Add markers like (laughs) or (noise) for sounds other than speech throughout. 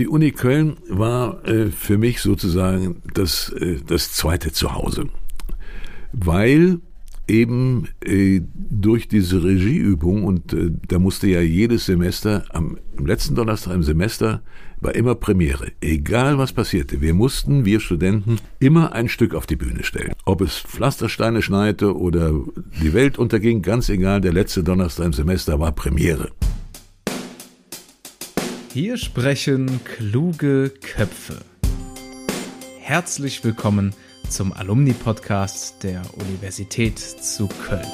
die Uni Köln war äh, für mich sozusagen das, äh, das zweite Zuhause, weil eben äh, durch diese Regieübung und äh, da musste ja jedes Semester am, am letzten Donnerstag im Semester war immer Premiere, egal was passierte. Wir mussten, wir Studenten, immer ein Stück auf die Bühne stellen. Ob es Pflastersteine schneite oder die Welt unterging, ganz egal, der letzte Donnerstag im Semester war Premiere. Hier sprechen kluge Köpfe. Herzlich willkommen zum Alumni-Podcast der Universität zu Köln.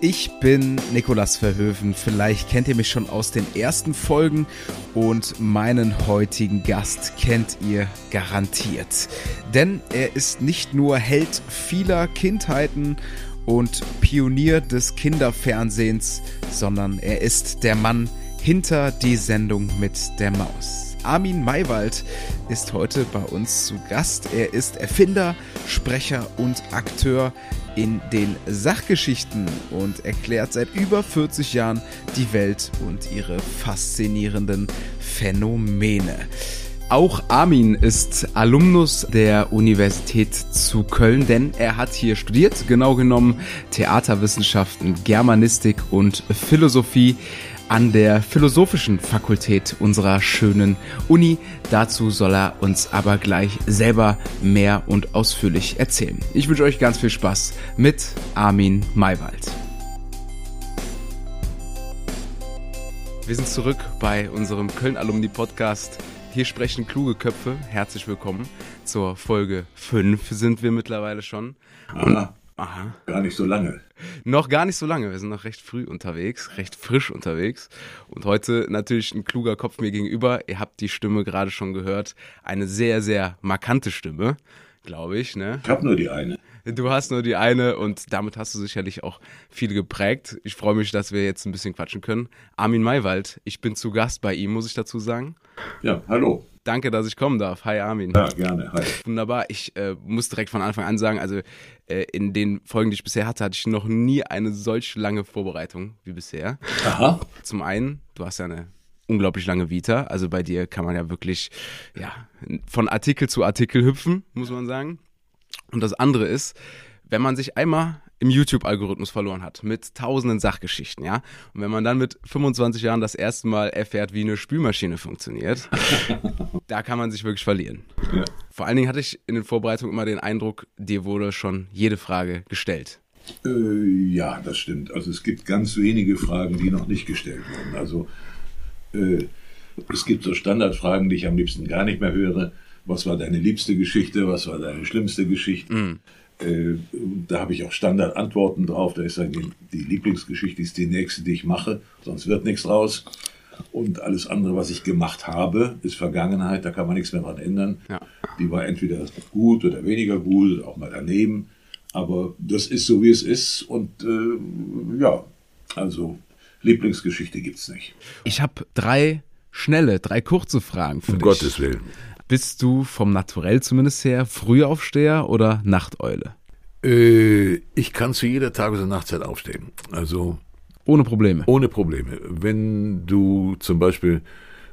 Ich bin Nikolas Verhöfen. Vielleicht kennt ihr mich schon aus den ersten Folgen und meinen heutigen Gast kennt ihr garantiert. Denn er ist nicht nur Held vieler Kindheiten und Pionier des Kinderfernsehens, sondern er ist der Mann hinter die Sendung mit der Maus. Armin Maywald ist heute bei uns zu Gast. Er ist Erfinder, Sprecher und Akteur in den Sachgeschichten und erklärt seit über 40 Jahren die Welt und ihre faszinierenden Phänomene. Auch Armin ist Alumnus der Universität zu Köln, denn er hat hier studiert, genau genommen Theaterwissenschaften, Germanistik und Philosophie an der Philosophischen Fakultät unserer schönen Uni. Dazu soll er uns aber gleich selber mehr und ausführlich erzählen. Ich wünsche euch ganz viel Spaß mit Armin Maywald. Wir sind zurück bei unserem Köln-Alumni-Podcast. Hier sprechen kluge Köpfe. Herzlich willkommen. Zur Folge 5 sind wir mittlerweile schon. Aha. Aha. Gar nicht so lange. Noch gar nicht so lange. Wir sind noch recht früh unterwegs, recht frisch unterwegs. Und heute natürlich ein kluger Kopf mir gegenüber. Ihr habt die Stimme gerade schon gehört. Eine sehr, sehr markante Stimme, glaube ich. Ne? Ich habe nur die eine. Du hast nur die eine und damit hast du sicherlich auch viel geprägt. Ich freue mich, dass wir jetzt ein bisschen quatschen können. Armin Maywald, ich bin zu Gast bei ihm, muss ich dazu sagen. Ja, hallo. Danke, dass ich kommen darf. Hi Armin. Ja, gerne. Hi. Wunderbar. Ich äh, muss direkt von Anfang an sagen, also äh, in den Folgen, die ich bisher hatte, hatte ich noch nie eine solch lange Vorbereitung wie bisher. Aha. Zum einen, du hast ja eine unglaublich lange Vita. Also bei dir kann man ja wirklich ja, von Artikel zu Artikel hüpfen, muss man sagen. Und das andere ist, wenn man sich einmal im YouTube-Algorithmus verloren hat, mit tausenden Sachgeschichten, ja. Und wenn man dann mit 25 Jahren das erste Mal erfährt, wie eine Spülmaschine funktioniert, (laughs) da kann man sich wirklich verlieren. Ja. Vor allen Dingen hatte ich in den Vorbereitungen immer den Eindruck, dir wurde schon jede Frage gestellt. Äh, ja, das stimmt. Also es gibt ganz wenige Fragen, die noch nicht gestellt wurden. Also äh, es gibt so Standardfragen, die ich am liebsten gar nicht mehr höre. Was war deine liebste Geschichte? Was war deine schlimmste Geschichte? Mm. Äh, da habe ich auch Standardantworten drauf. Da ist dann die, die, Lieblingsgeschichte ist die nächste, die ich mache, sonst wird nichts raus. Und alles andere, was ich gemacht habe, ist Vergangenheit, da kann man nichts mehr dran ändern. Ja. Die war entweder gut oder weniger gut, auch mal daneben. Aber das ist so, wie es ist. Und äh, ja, also Lieblingsgeschichte gibt es nicht. Ich habe drei schnelle, drei kurze Fragen für um dich. Um Gottes Willen. Bist du vom Naturell zumindest her Frühaufsteher oder Nachteule? Äh, ich kann zu jeder Tages- und Nachtzeit aufstehen. Also. Ohne Probleme. Ohne Probleme. Wenn du zum Beispiel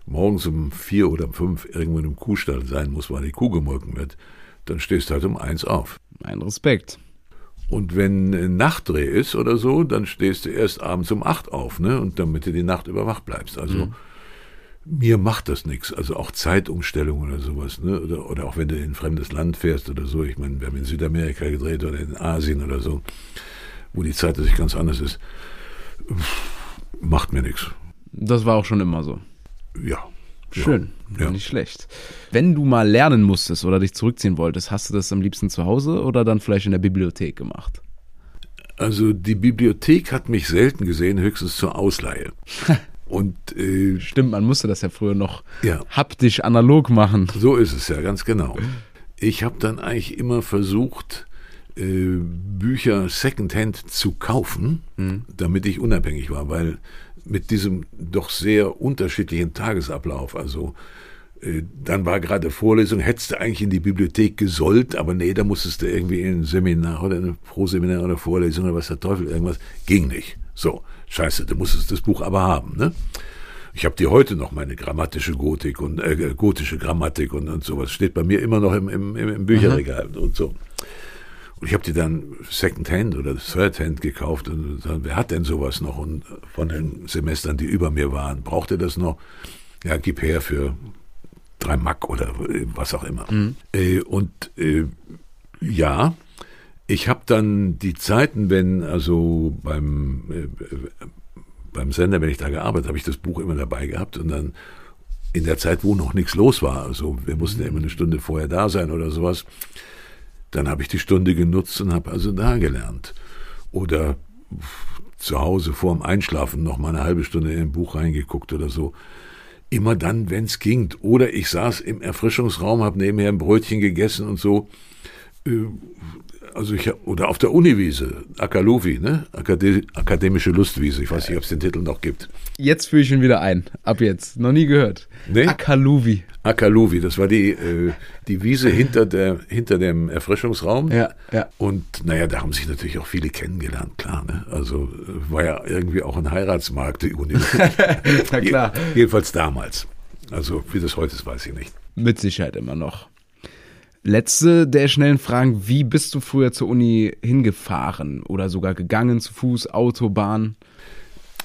morgens um vier oder um fünf irgendwo in einem Kuhstall sein musst, weil die Kuh gemolken wird, dann stehst du halt um eins auf. Mein Respekt. Und wenn Nachtdreh ist oder so, dann stehst du erst abends um acht auf, ne? Und damit du die Nacht über wach bleibst. Also mhm mir macht das nichts. Also auch Zeitumstellung oder sowas, ne? Oder, oder auch wenn du in ein fremdes Land fährst oder so. Ich meine, wir haben in Südamerika gedreht oder in Asien oder so, wo die Zeit natürlich ganz anders ist. Macht mir nichts. Das war auch schon immer so. Ja. Schön, ja. nicht schlecht. Wenn du mal lernen musstest oder dich zurückziehen wolltest, hast du das am liebsten zu Hause oder dann vielleicht in der Bibliothek gemacht? Also die Bibliothek hat mich selten gesehen, höchstens zur Ausleihe. (laughs) Und, äh, Stimmt, man musste das ja früher noch ja. haptisch analog machen. So ist es ja, ganz genau. Ich habe dann eigentlich immer versucht, äh, Bücher secondhand zu kaufen, mhm. damit ich unabhängig war, weil mit diesem doch sehr unterschiedlichen Tagesablauf, also äh, dann war gerade Vorlesung, hättest du eigentlich in die Bibliothek gesollt, aber nee, da musstest du irgendwie in ein Seminar oder ein Pro-Seminar oder Vorlesung oder was der Teufel, irgendwas, ging nicht. So scheiße, du musstest das Buch aber haben. Ne? Ich habe die heute noch, meine grammatische Gotik und äh, gotische Grammatik und, und sowas. Steht bei mir immer noch im, im, im Bücherregal mhm. und so. Und ich habe die dann Secondhand oder Thirdhand gekauft und dann, wer hat denn sowas noch? Und von den Semestern, die über mir waren, braucht ihr das noch? Ja, gib her für drei Mack oder was auch immer. Mhm. Äh, und äh, ja, ich habe dann die Zeiten, wenn also beim äh, beim Sender, wenn ich da gearbeitet habe, ich das Buch immer dabei gehabt und dann in der Zeit, wo noch nichts los war, also wir mussten ja immer eine Stunde vorher da sein oder sowas, dann habe ich die Stunde genutzt und habe also da gelernt. Oder zu Hause vorm Einschlafen noch mal eine halbe Stunde in ein Buch reingeguckt oder so. Immer dann, wenn es ging. Oder ich saß im Erfrischungsraum, habe nebenher ein Brötchen gegessen und so. Äh, also ich oder auf der Uniwiese, Akaluvi, ne? Akade Akademische Lustwiese. Ich weiß nicht, ob es den Titel noch gibt. Jetzt führe ich ihn wieder ein. Ab jetzt. Noch nie gehört. Nee? Akaluvi. Akaluvi, das war die, äh, die Wiese hinter, der, hinter dem Erfrischungsraum. Ja, ja. Und naja, da haben sich natürlich auch viele kennengelernt, klar. Ne? Also war ja irgendwie auch ein Heiratsmarkt, die Uni. (laughs) Na klar. Jedenfalls damals. Also wie das heute ist, weiß ich nicht. Mit Sicherheit immer noch. Letzte der schnellen Fragen, wie bist du früher zur Uni hingefahren oder sogar gegangen zu Fuß, Autobahn?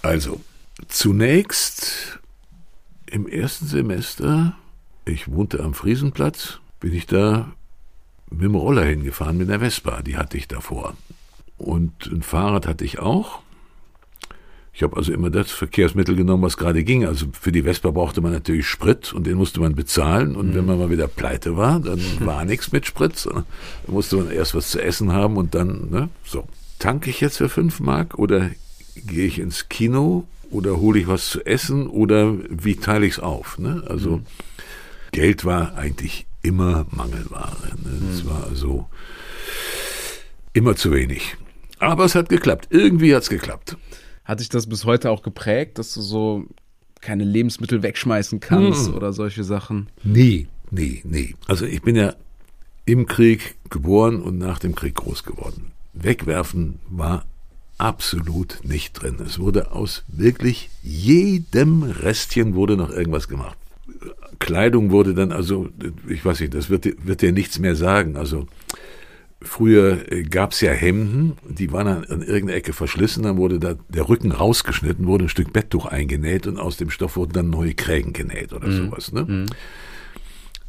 Also, zunächst im ersten Semester, ich wohnte am Friesenplatz, bin ich da mit dem Roller hingefahren, mit der Vespa, die hatte ich davor. Und ein Fahrrad hatte ich auch. Ich habe also immer das Verkehrsmittel genommen, was gerade ging. Also für die Vespa brauchte man natürlich Sprit und den musste man bezahlen. Und mhm. wenn man mal wieder pleite war, dann (laughs) war nichts mit Sprit. Dann musste man erst was zu essen haben und dann, ne, so. Tanke ich jetzt für fünf Mark oder gehe ich ins Kino oder hole ich was zu essen oder wie teile ich es auf? Ne? Also mhm. Geld war eigentlich immer Mangelware. Ne? Das mhm. war also immer zu wenig. Aber es hat geklappt. Irgendwie hat es geklappt. Hat dich das bis heute auch geprägt, dass du so keine Lebensmittel wegschmeißen kannst hm. oder solche Sachen? Nee, nee, nee. Also ich bin ja im Krieg geboren und nach dem Krieg groß geworden. Wegwerfen war absolut nicht drin. Es wurde aus wirklich jedem Restchen wurde noch irgendwas gemacht. Kleidung wurde dann, also, ich weiß nicht, das wird, wird dir nichts mehr sagen. Also, Früher äh, gab's ja Hemden, die waren an, an irgendeiner Ecke verschlissen, dann wurde da der Rücken rausgeschnitten, wurde ein Stück Betttuch eingenäht und aus dem Stoff wurden dann neue Krägen genäht oder mhm. sowas. Ne? Mhm.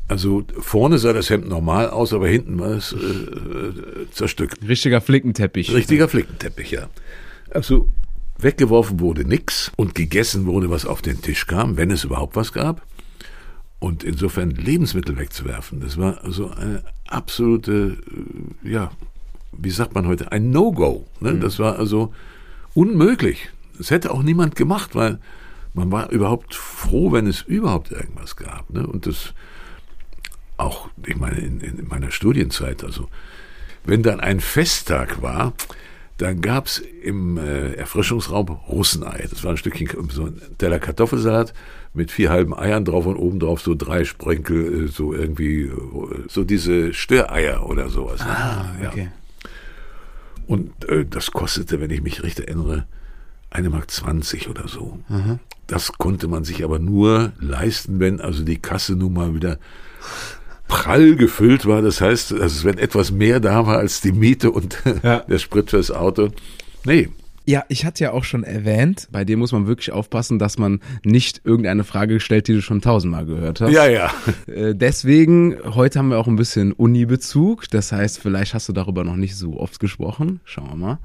Also vorne sah das Hemd normal aus, aber hinten war es äh, äh, zerstückt. Richtiger Flickenteppich. Richtiger Flickenteppich, ja. Also weggeworfen wurde nix und gegessen wurde, was auf den Tisch kam, wenn es überhaupt was gab. Und insofern Lebensmittel wegzuwerfen, das war also eine absolute, äh, ja, wie sagt man heute, ein No-Go. Ne? Mhm. Das war also unmöglich. Das hätte auch niemand gemacht, weil man war überhaupt froh, wenn es überhaupt irgendwas gab. Ne? Und das auch, ich meine, in, in meiner Studienzeit, also wenn dann ein Festtag war, dann gab's im äh, Erfrischungsraum Russenei. Das war ein Stückchen, so ein Teller Kartoffelsalat mit vier halben Eiern drauf und oben drauf so drei Sprenkel, äh, so irgendwie, äh, so diese Störeier oder sowas. Ah, okay. Ja. Und äh, das kostete, wenn ich mich recht erinnere, eine Mark zwanzig oder so. Mhm. Das konnte man sich aber nur leisten, wenn also die Kasse nun mal wieder prall gefüllt war. Das heißt, also wenn etwas mehr da war als die Miete und ja. (laughs) der Sprit fürs Auto. Nee, ja, ich hatte ja auch schon erwähnt, bei dir muss man wirklich aufpassen, dass man nicht irgendeine Frage stellt, die du schon tausendmal gehört hast. Ja, ja. (laughs) Äh, deswegen, heute haben wir auch ein bisschen Uni-Bezug. Das heißt, vielleicht hast du darüber noch nicht so oft gesprochen. Schauen wir mal.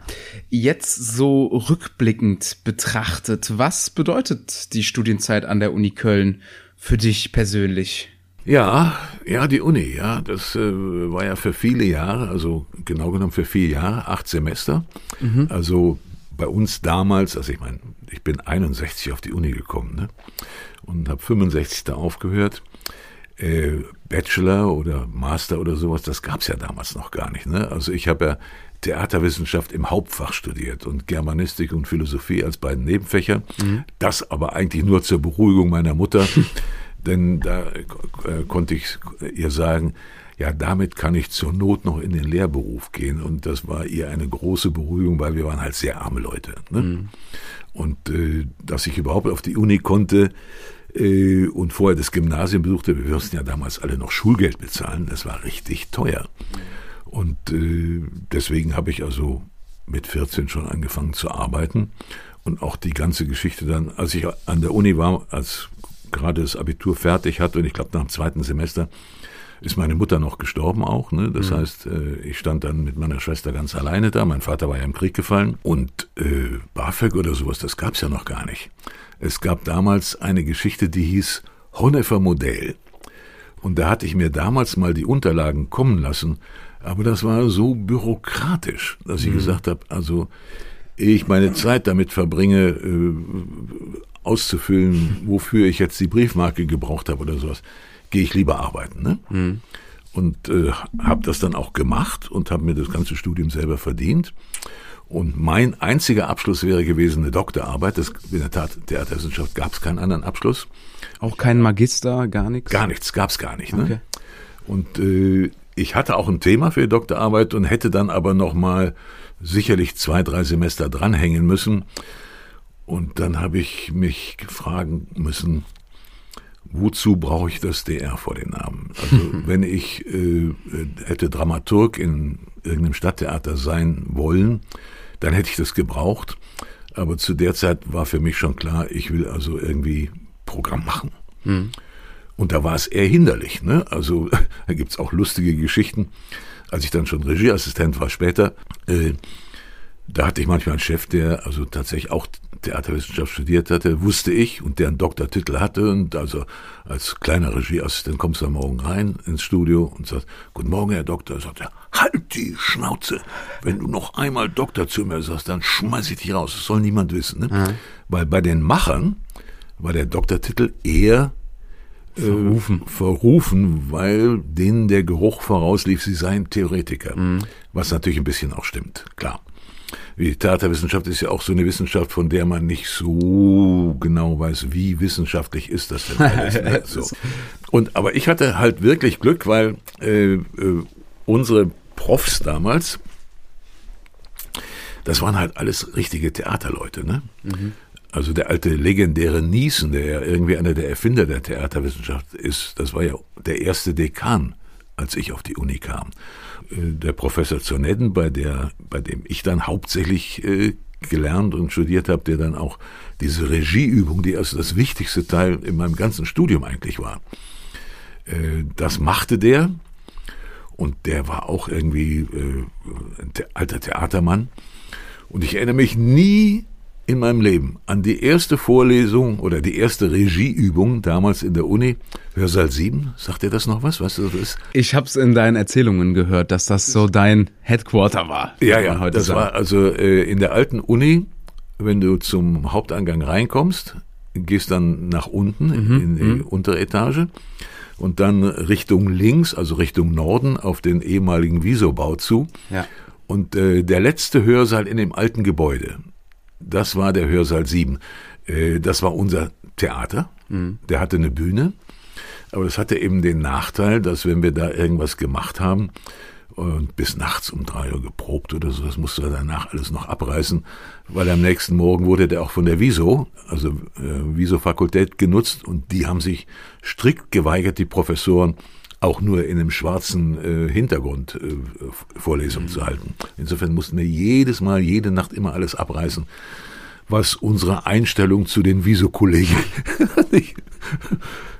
Jetzt so rückblickend betrachtet, was bedeutet die Studienzeit an der Uni Köln für dich persönlich? Ja, ja, die Uni, ja, das äh, war ja für viele Jahre, also genau genommen für vier Jahre, acht Semester. Mhm. Also bei uns damals, also ich meine, ich bin 61 auf die Uni gekommen ne? und habe 65 da aufgehört. Äh, Bachelor oder Master oder sowas, das gab's ja damals noch gar nicht. Ne? Also ich habe ja Theaterwissenschaft im Hauptfach studiert und Germanistik und Philosophie als beiden Nebenfächer. Mhm. Das aber eigentlich nur zur Beruhigung meiner Mutter. (laughs) Denn da äh, konnte ich ihr sagen, ja, damit kann ich zur Not noch in den Lehrberuf gehen. Und das war ihr eine große Beruhigung, weil wir waren halt sehr arme Leute. Ne? Mhm. Und äh, dass ich überhaupt auf die Uni konnte äh, und vorher das Gymnasium besuchte, wir mussten ja damals alle noch Schulgeld bezahlen, das war richtig teuer. Und äh, deswegen habe ich also mit 14 schon angefangen zu arbeiten. Und auch die ganze Geschichte dann, als ich an der Uni war, als gerade das Abitur fertig hatte und ich glaube nach dem zweiten Semester, ist meine Mutter noch gestorben auch. Ne? Das mhm. heißt, äh, ich stand dann mit meiner Schwester ganz alleine da. Mein Vater war ja im Krieg gefallen. Und äh, BAföG oder sowas, das gab's ja noch gar nicht. Es gab damals eine Geschichte, die hieß Honefer Modell. Und da hatte ich mir damals mal die Unterlagen kommen lassen. Aber das war so bürokratisch, dass ich mhm. gesagt habe, also ich meine Zeit damit verbringe, äh, auszufüllen, wofür ich jetzt die Briefmarke gebraucht habe oder sowas gehe ich lieber arbeiten. Ne? Mhm. Und äh, habe das dann auch gemacht und habe mir das ganze Studium selber verdient. Und mein einziger Abschluss wäre gewesen eine Doktorarbeit. Das, in der Tat, Theaterwissenschaft gab es keinen anderen Abschluss. Auch kein Magister, gar nichts? Gar nichts, gab es gar nicht. Ne? Okay. Und äh, ich hatte auch ein Thema für die Doktorarbeit und hätte dann aber noch mal sicherlich zwei, drei Semester dranhängen müssen. Und dann habe ich mich fragen müssen, wozu brauche ich das DR vor den Namen? Also (laughs) wenn ich äh, hätte Dramaturg in irgendeinem Stadttheater sein wollen, dann hätte ich das gebraucht. Aber zu der Zeit war für mich schon klar, ich will also irgendwie Programm machen. Mhm. Und da war es eher hinderlich. Ne? Also (laughs) da gibt's auch lustige Geschichten. Als ich dann schon Regieassistent war später, äh, da hatte ich manchmal einen Chef, der also tatsächlich auch Theaterwissenschaft studiert hatte, wusste ich und der einen Doktortitel hatte und also als kleiner Regieassistent kommst du am Morgen rein ins Studio und sagst, guten Morgen, Herr Doktor. Sagt er, halt die Schnauze. Wenn du noch einmal Doktor zu mir sagst, dann schmeiß ich dich raus. Das soll niemand wissen. Ne? Mhm. Weil bei den Machern war der Doktortitel eher äh, verrufen. verrufen, weil denen der Geruch vorauslief, sie seien Theoretiker. Mhm. Was natürlich ein bisschen auch stimmt, klar wie Theaterwissenschaft ist ja auch so eine Wissenschaft, von der man nicht so genau weiß, wie wissenschaftlich ist das denn alles. (laughs) Ne? So. Und aber ich hatte halt wirklich Glück, weil äh, äh, unsere Profs damals, das waren halt alles richtige Theaterleute, ne? Mhm. Also der alte legendäre Niesen, der ja irgendwie einer der Erfinder der Theaterwissenschaft ist, das war ja der erste Dekan, als ich auf die Uni kam. Äh, der Professor Zonedden, bei der, bei dem ich dann hauptsächlich äh, gelernt und studiert habe, der dann auch diese Regieübung, die also das wichtigste Teil in meinem ganzen Studium eigentlich war, äh, das machte der. Und der war auch irgendwie äh, ein alter Theatermann. Und ich erinnere mich nie in meinem Leben an die erste Vorlesung oder die erste Regieübung damals in der Uni, Hörsaal 7. Sagt dir das noch was? Was das ist? Ich habe es in deinen Erzählungen gehört, dass das so dein Headquarter war. Ja, ja, heute das sagen. war also äh, in der alten Uni, wenn du zum Haupteingang reinkommst, gehst dann nach unten mhm, in die mhm. untere Etage und dann Richtung links, also Richtung Norden auf den ehemaligen Wieso-Bau zu. Ja. Und äh, der letzte Hörsaal in dem alten Gebäude, das war der Hörsaal 7. Äh, das war unser Theater. Mhm. Der hatte eine Bühne. Aber das hatte eben den Nachteil, dass wenn wir da irgendwas gemacht haben und bis nachts um drei Uhr geprobt oder so, das musste er danach alles noch abreißen, weil am nächsten Morgen wurde der auch von der Wieso, also äh, Wieso-Fakultät genutzt und die haben sich strikt geweigert, die Professoren auch nur in einem schwarzen äh, Hintergrund äh, Vorlesungen mhm. zu halten. Insofern mussten wir jedes Mal, jede Nacht immer alles abreißen, was unsere Einstellung zu den Viso-Kollegen (laughs)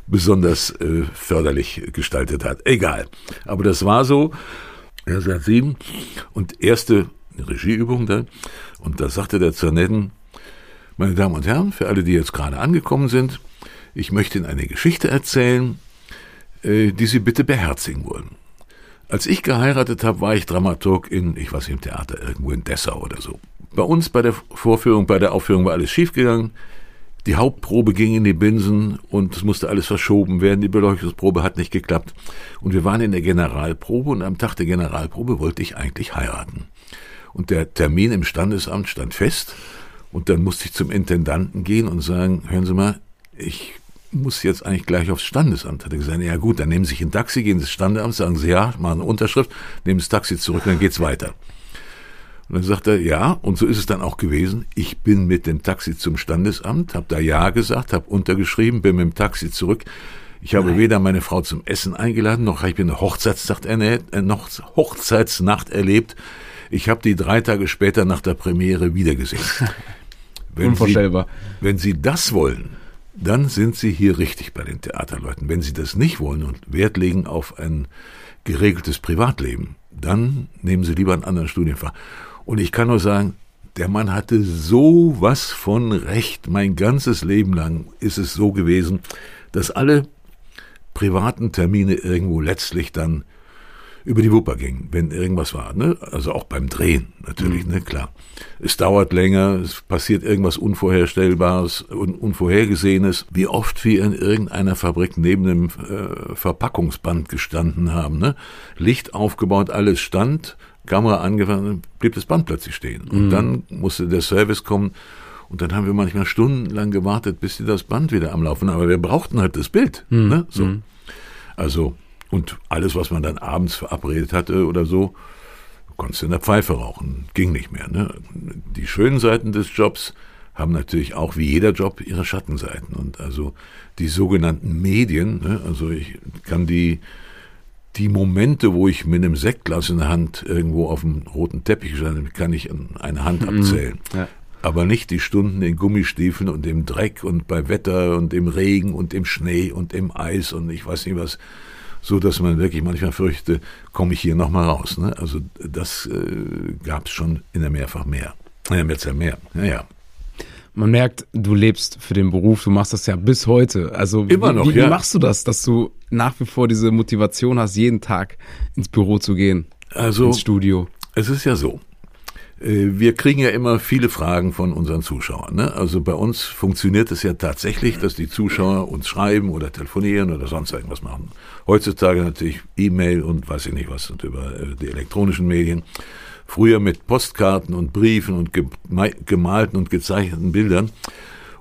besonders äh, förderlich gestaltet hat. Egal. Aber das war so. Er sagt sieben und erste Regieübung da. Und da sagte der Zernetten, meine Damen und Herren, für alle, die jetzt gerade angekommen sind, ich möchte Ihnen eine Geschichte erzählen, äh, die Sie bitte beherzigen wollen. Als ich geheiratet habe, war ich Dramaturg in, ich weiß nicht, im Theater, irgendwo in Dessau oder so. Bei uns bei der Vorführung, bei der Aufführung war alles schiefgegangen. Die Hauptprobe ging in die Binsen und es musste alles verschoben werden. Die Beleuchtungsprobe hat nicht geklappt. Und wir waren in der Generalprobe und am Tag der Generalprobe wollte ich eigentlich heiraten. Und der Termin im Standesamt stand fest. Und dann musste ich zum Intendanten gehen und sagen, hören Sie mal, ich muss jetzt eigentlich gleich aufs Standesamt. Hat er gesagt, ja gut, dann nehmen Sie sich ein Taxi, gehen Sie ins Standesamt, sagen Sie ja, machen eine Unterschrift, nehmen das Taxi zurück, dann geht's weiter. Und dann sagt er, ja, und so ist es dann auch gewesen. Ich bin mit dem Taxi zum Standesamt, habe da ja gesagt, habe untergeschrieben, bin mit dem Taxi zurück. Ich habe Nein. weder meine Frau zum Essen eingeladen, noch habe ich eine Hochzeitsnacht, äh, noch Hochzeitsnacht erlebt. Ich habe die drei Tage später nach der Premiere wiedergesehen. (laughs) Wenn Unvorstellbar. Sie, wenn Sie das wollen, dann sind Sie hier richtig bei den Theaterleuten. Wenn Sie das nicht wollen und Wert legen auf ein geregeltes Privatleben, dann nehmen Sie lieber einen anderen Studienfach. Und ich kann nur sagen, der Mann hatte so was von Recht. Mein ganzes Leben lang ist es so gewesen, dass alle privaten Termine irgendwo letztlich dann über die Wupper ging, wenn irgendwas war. Ne? Also auch beim Drehen natürlich, mhm. ne, klar. Es dauert länger, es passiert irgendwas Unvorherstellbares und Unvorhergesehenes. Wie oft wir in irgendeiner Fabrik neben dem äh, Verpackungsband gestanden haben. Ne? Licht aufgebaut, alles stand, Kamera angefangen, blieb das Band plötzlich stehen. Und mhm. dann musste der Service kommen. Und dann haben wir manchmal stundenlang gewartet, bis sie das Band wieder am Laufen haben. Aber wir brauchten halt das Bild. Mhm. Ne? So. Mhm. Also und alles, was man dann abends verabredet hatte oder so, konntest du in der Pfeife rauchen. Ging nicht mehr. Ne? Die schönen Seiten des Jobs haben natürlich auch wie jeder Job ihre Schattenseiten. Und also die sogenannten Medien, ne? also ich kann die, die Momente, wo ich mit einem Sektglas in der Hand irgendwo auf dem roten Teppich stand, kann ich an eine Hand mhm. abzählen. Ja. Aber nicht die Stunden in Gummistiefeln und im Dreck und bei Wetter und im Regen und im Schnee und im Eis und ich weiß nicht was so dass man wirklich manchmal fürchte, komme ich hier nochmal raus. Ne? Also das äh, gab es schon in der Mehrfach mehr. Ja, jetzt ja mehr. Ja, ja. Man merkt, du lebst für den Beruf, du machst das ja bis heute. Also immer noch, wie, wie ja. machst du das, dass du nach wie vor diese Motivation hast, jeden Tag ins Büro zu gehen, also, ins Studio? Es ist ja so. Äh, wir kriegen ja immer viele Fragen von unseren Zuschauern. Ne? Also bei uns funktioniert es ja tatsächlich, dass die Zuschauer uns schreiben oder telefonieren oder sonst irgendwas machen. Heutzutage natürlich E-Mail und weiß ich nicht was und über äh, die elektronischen Medien. Früher mit Postkarten und Briefen und gemalten und gezeichneten Bildern.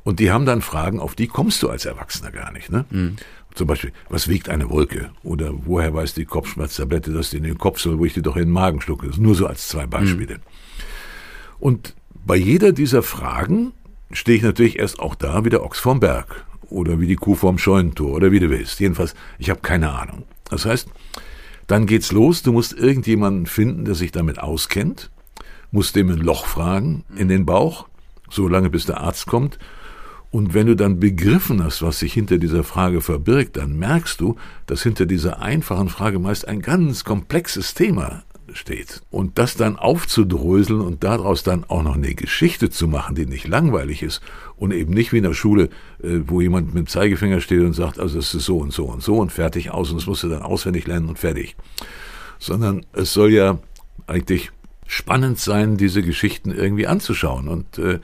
Und die haben dann Fragen, auf die kommst du als Erwachsener gar nicht. Ne? Mhm. Zum Beispiel, was wiegt eine Wolke? Oder woher weiß die Kopfschmerztablette, dass die in den Kopf soll, wo ich die doch in den Magen schlucke? Das nur so als zwei Beispiele. Mhm. Und bei jeder dieser Fragen stehe ich natürlich erst auch da wie der Ochs vorm Berg oder wie die Kuh vorm Scheunentor oder wie du willst. Jedenfalls, ich habe keine Ahnung. Das heißt, dann geht's los, du musst irgendjemanden finden, der sich damit auskennt, musst dem ein Loch fragen in den Bauch, so lange bis der Arzt kommt. Und wenn du dann begriffen hast, was sich hinter dieser Frage verbirgt, dann merkst du, dass hinter dieser einfachen Frage meist ein ganz komplexes Thema steht. Und das dann aufzudröseln und daraus dann auch noch eine Geschichte zu machen, die nicht langweilig ist und eben nicht wie in der Schule, äh, wo jemand mit dem Zeigefinger steht und sagt, also es ist so und so und so und fertig aus und das musst du dann auswendig lernen und fertig. Sondern es soll ja eigentlich spannend sein, diese Geschichten irgendwie anzuschauen. Und äh,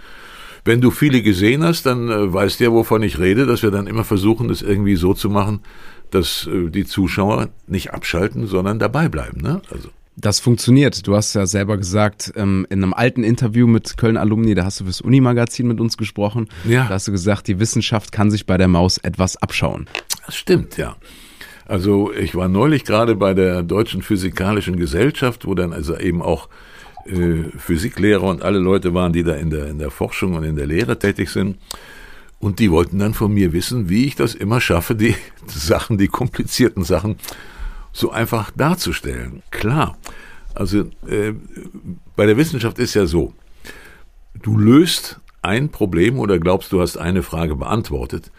wenn du viele gesehen hast, dann äh, weißt du ja, wovon ich rede, dass wir dann immer versuchen, das irgendwie so zu machen, dass äh, die Zuschauer nicht abschalten, sondern dabei bleiben. Ne? Also. Das funktioniert. Du hast ja selber gesagt, ähm, in einem alten Interview mit Köln-Alumni, da hast du fürs Uni-Magazin mit uns gesprochen. Ja. Da hast du gesagt, die Wissenschaft kann sich bei der Maus etwas abschauen. Das stimmt, ja. Also ich war neulich gerade bei der Deutschen Physikalischen Gesellschaft, wo dann also eben auch äh, Physiklehrer und alle Leute waren, die da in der, in der Forschung und in der Lehre tätig sind. Und die wollten dann von mir wissen, wie ich das immer schaffe, die (laughs) Sachen, die komplizierten Sachen so einfach darzustellen. Klar, also äh, bei der Wissenschaft ist ja so, du löst ein Problem oder glaubst, du hast eine Frage beantwortet,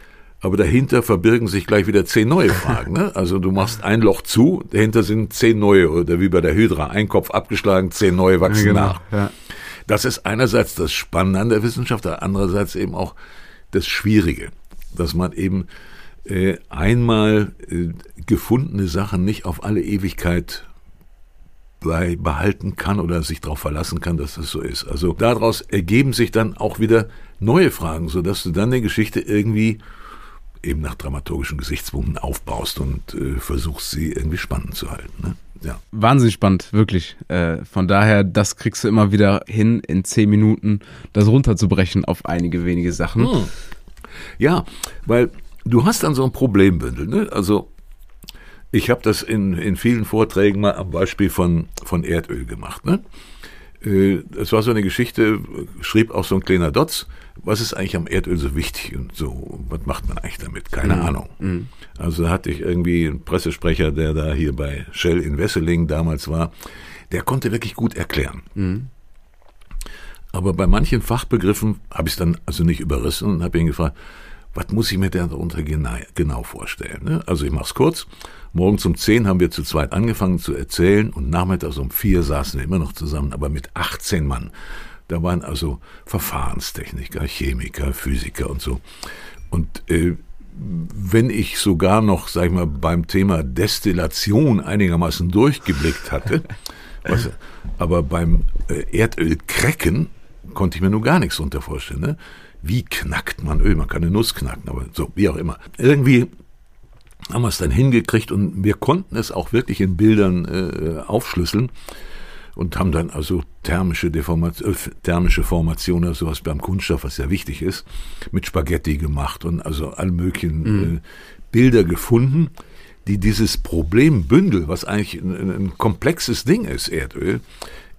aber dahinter verbirgen sich gleich wieder zehn neue Fragen. Ne? Also du machst ein Loch zu, dahinter sind zehn neue, oder wie bei der Hydra, ein Kopf abgeschlagen, zehn neue wachsen ja, genau, nach. Ja. Das ist einerseits das Spannende an der Wissenschaft, andererseits eben auch das Schwierige, dass man eben äh, einmal äh, gefundene Sachen nicht auf alle Ewigkeit bei behalten kann oder sich darauf verlassen kann, dass das so ist. Also daraus ergeben sich dann auch wieder neue Fragen, so dass du dann die Geschichte irgendwie eben nach dramaturgischen Gesichtspunkten aufbaust und äh, versuchst sie irgendwie spannend zu halten. Ne? Ja. Wahnsinnig spannend, wirklich. Äh, von daher, das kriegst du immer wieder hin, in zehn Minuten das runterzubrechen auf einige wenige Sachen. Hm. Ja, weil du hast dann so ein Problembündel. Ne? Also ich habe das in, in vielen Vorträgen mal am Beispiel von, von Erdöl gemacht. Ne? Äh, das war so eine Geschichte, schrieb auch so ein kleiner Dotz, was ist eigentlich am Erdöl so wichtig und so, was macht man eigentlich damit? Keine mhm. Ahnung. Mhm. Also da hatte ich irgendwie einen Pressesprecher, der da hier bei Shell in Wesseling damals war, der konnte wirklich gut erklären. Mhm. Aber bei manchen Fachbegriffen habe ich es dann also nicht überrissen und habe ihn gefragt, was muss ich mir denn darunter genau, vorstellen? Ne? Also ich mache es kurz. Morgens um zehn haben wir zu zweit angefangen zu erzählen und nachmittags um vier saßen wir immer noch zusammen, aber mit 18 Mann. Da waren also Verfahrenstechniker, Chemiker, Physiker und so. Und äh, wenn ich sogar noch, sag ich mal, beim Thema Destillation einigermaßen durchgeblickt hatte, (laughs) was, aber beim äh, Erdölkrecken konnte ich mir nur gar nichts drunter vorstellen. Ne? Wie knackt man Öl? Man kann eine Nuss knacken, aber so, wie auch immer. Irgendwie haben wir es dann hingekriegt und wir konnten es auch wirklich in Bildern äh, aufschlüsseln und haben dann also thermische Deformation, äh, thermische Formation oder sowas beim Kunststoff, was ja wichtig ist, mit Spaghetti gemacht und also alle möglichen mhm. äh, Bilder gefunden, die dieses Problembündel, was eigentlich ein, ein komplexes Ding ist, Erdöl,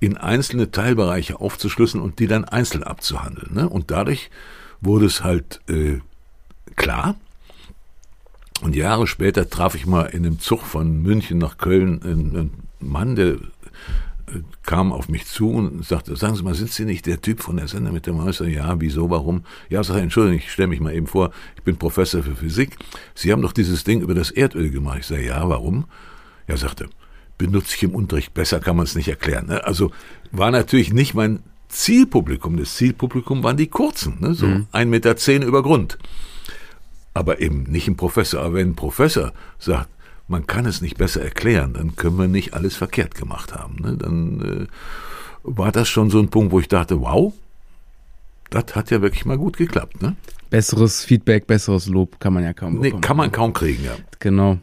in einzelne Teilbereiche aufzuschlüsseln und die dann einzeln abzuhandeln. Ne? Und dadurch wurde es halt äh, klar, und Jahre später traf ich mal in einem Zug von München nach Köln einen Mann, der äh, kam auf mich zu und sagte, sagen Sie mal, sind Sie nicht der Typ von der Sender mit dem Häuser? Ja, wieso, warum? Ja, sag Entschuldigung, ich stelle mich mal eben vor, ich bin Professor für Physik. Sie haben doch dieses Ding über das Erdöl gemacht. Ich sage, ja, warum? Ja, sagte, benutze ich im Unterricht, besser kann man es nicht erklären. Ne? Also war natürlich nicht mein Zielpublikum. Das Zielpublikum waren die Kurzen, ne? so mhm. ein Meter zehn über Grund aber eben nicht ein Professor. Aber wenn ein Professor sagt, man kann es nicht besser erklären, dann können wir nicht alles verkehrt gemacht haben. Ne? Dann äh, war das schon so ein Punkt, wo ich dachte, wow, das hat ja wirklich mal gut geklappt. Ne? Besseres Feedback, besseres Lob kann man ja kaum bekommen. Nee, kann man kaum kriegen, ja. Genau.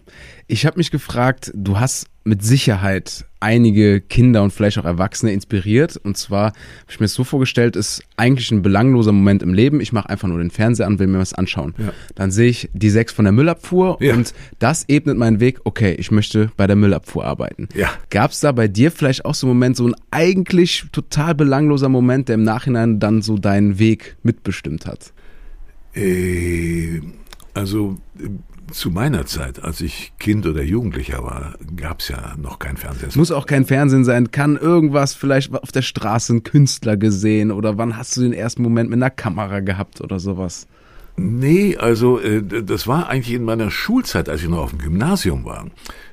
Ich habe mich gefragt, du hast mit Sicherheit einige Kinder und vielleicht auch Erwachsene inspiriert. Und zwar habe ich mir das so vorgestellt, ist eigentlich ein belangloser Moment im Leben. Ich mache einfach nur den Fernseher an, will mir was anschauen. Ja. Dann sehe ich die sechs von der Müllabfuhr ja. und das ebnet meinen Weg, okay, ich möchte bei der Müllabfuhr arbeiten. Ja. Gab es da bei dir vielleicht auch so einen Moment, so ein eigentlich total belangloser Moment, der im Nachhinein dann so deinen Weg mitbestimmt hat? Äh, also zu meiner Zeit, als ich Kind oder Jugendlicher war, gab es ja noch kein Fernsehen. Es muss auch kein Fernsehen sein. Kann irgendwas vielleicht auf der Straße ein Künstler gesehen oder wann hast du den ersten Moment mit einer Kamera gehabt oder sowas? Nee, also äh, das war eigentlich in meiner Schulzeit, als ich noch auf dem Gymnasium war.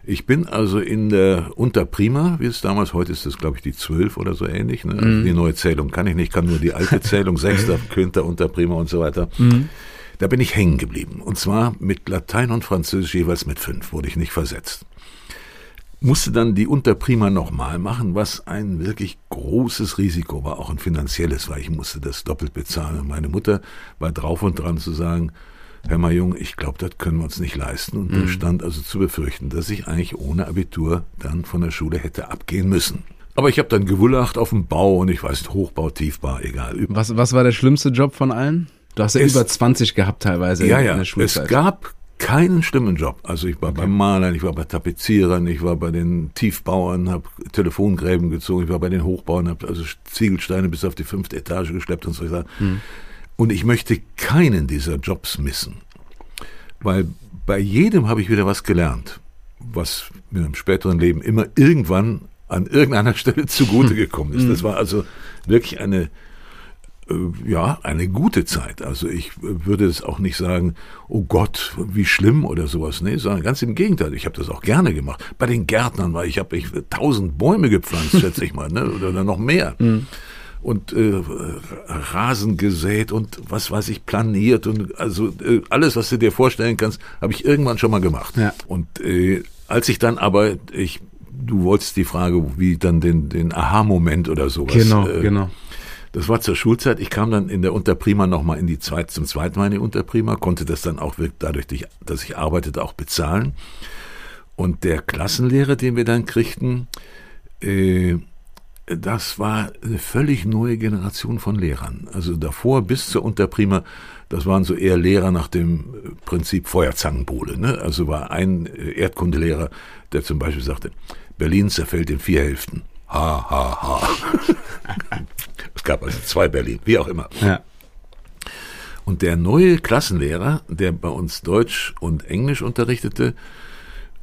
Ich bin also in der Unterprima, wie es damals, heute ist das glaube ich die zwölf oder so ähnlich. Ne? Mhm. Die neue Zählung kann ich nicht, kann nur die alte Zählung, (laughs) Sechster, Künter, Unterprima und so weiter. Mhm. Da bin ich hängen geblieben. Und zwar mit Latein und Französisch jeweils mit fünf, wurde ich nicht versetzt. Musste dann die Unterprima nochmal machen, was ein wirklich großes Risiko war, auch ein finanzielles, weil ich musste das doppelt bezahlen. Und meine Mutter war drauf und dran zu sagen, Herr Majung, ich glaube, das können wir uns nicht leisten. Und mhm. da stand also zu befürchten, dass ich eigentlich ohne Abitur dann von der Schule hätte abgehen müssen. Aber ich habe dann gewullacht auf dem Bau und ich weiß, Hochbau, Tiefbau, egal. Was, was war der schlimmste Job von allen? Du hast ja es, über 20 gehabt teilweise ja, in, ja, der Schulzeit. Es gab keinen Stimmenjob. Also ich war okay. beim Malern, ich war bei Tapezierern, ich war bei den Tiefbauern, habe Telefongräben gezogen, ich war bei den Hochbauern, habe also Ziegelsteine bis auf die fünfte Etage geschleppt und so weiter. Hm. Und ich möchte keinen dieser Jobs missen, weil bei jedem habe ich wieder was gelernt, was mir im späteren Leben immer irgendwann an irgendeiner (laughs) Stelle zugute gekommen ist. Hm. Das war also wirklich eine ja, eine gute Zeit. Also ich würde es auch nicht sagen, oh Gott, wie schlimm oder sowas. Nee, sondern ganz im Gegenteil. Ich habe das auch gerne gemacht. Bei den Gärtnern war ich, habe ich tausend Bäume gepflanzt, schätze ich mal, ne? (laughs) oder, oder noch mehr. Mhm. Und äh, Rasen gesät und was weiß ich, planiert und also äh, alles, was du dir vorstellen kannst, habe ich irgendwann schon mal gemacht. Ja. Und äh, als ich dann aber, ich, du wolltest die Frage, wie dann den, den Aha-Moment oder sowas. Genau, äh, genau das war zur Schulzeit. Ich kam dann in der Unterprima nochmal in die zweit, zum zweiten Mal in die Unterprima, konnte das dann auch dadurch, dass ich arbeitete, auch bezahlen. Und der Klassenlehrer, den wir dann kriegten, äh, das war eine völlig neue Generation von Lehrern. Also davor bis zur Unterprima das waren so eher Lehrer nach dem Prinzip Feuerzangenbowle. Ne? Also war ein Erdkundelehrer, der zum Beispiel sagte, Berlin zerfällt in vier Hälften. Ha, ha, ha. es gab also zwei Berlin, wie auch immer. Ja. Und der neue Klassenlehrer, der bei uns Deutsch und Englisch unterrichtete,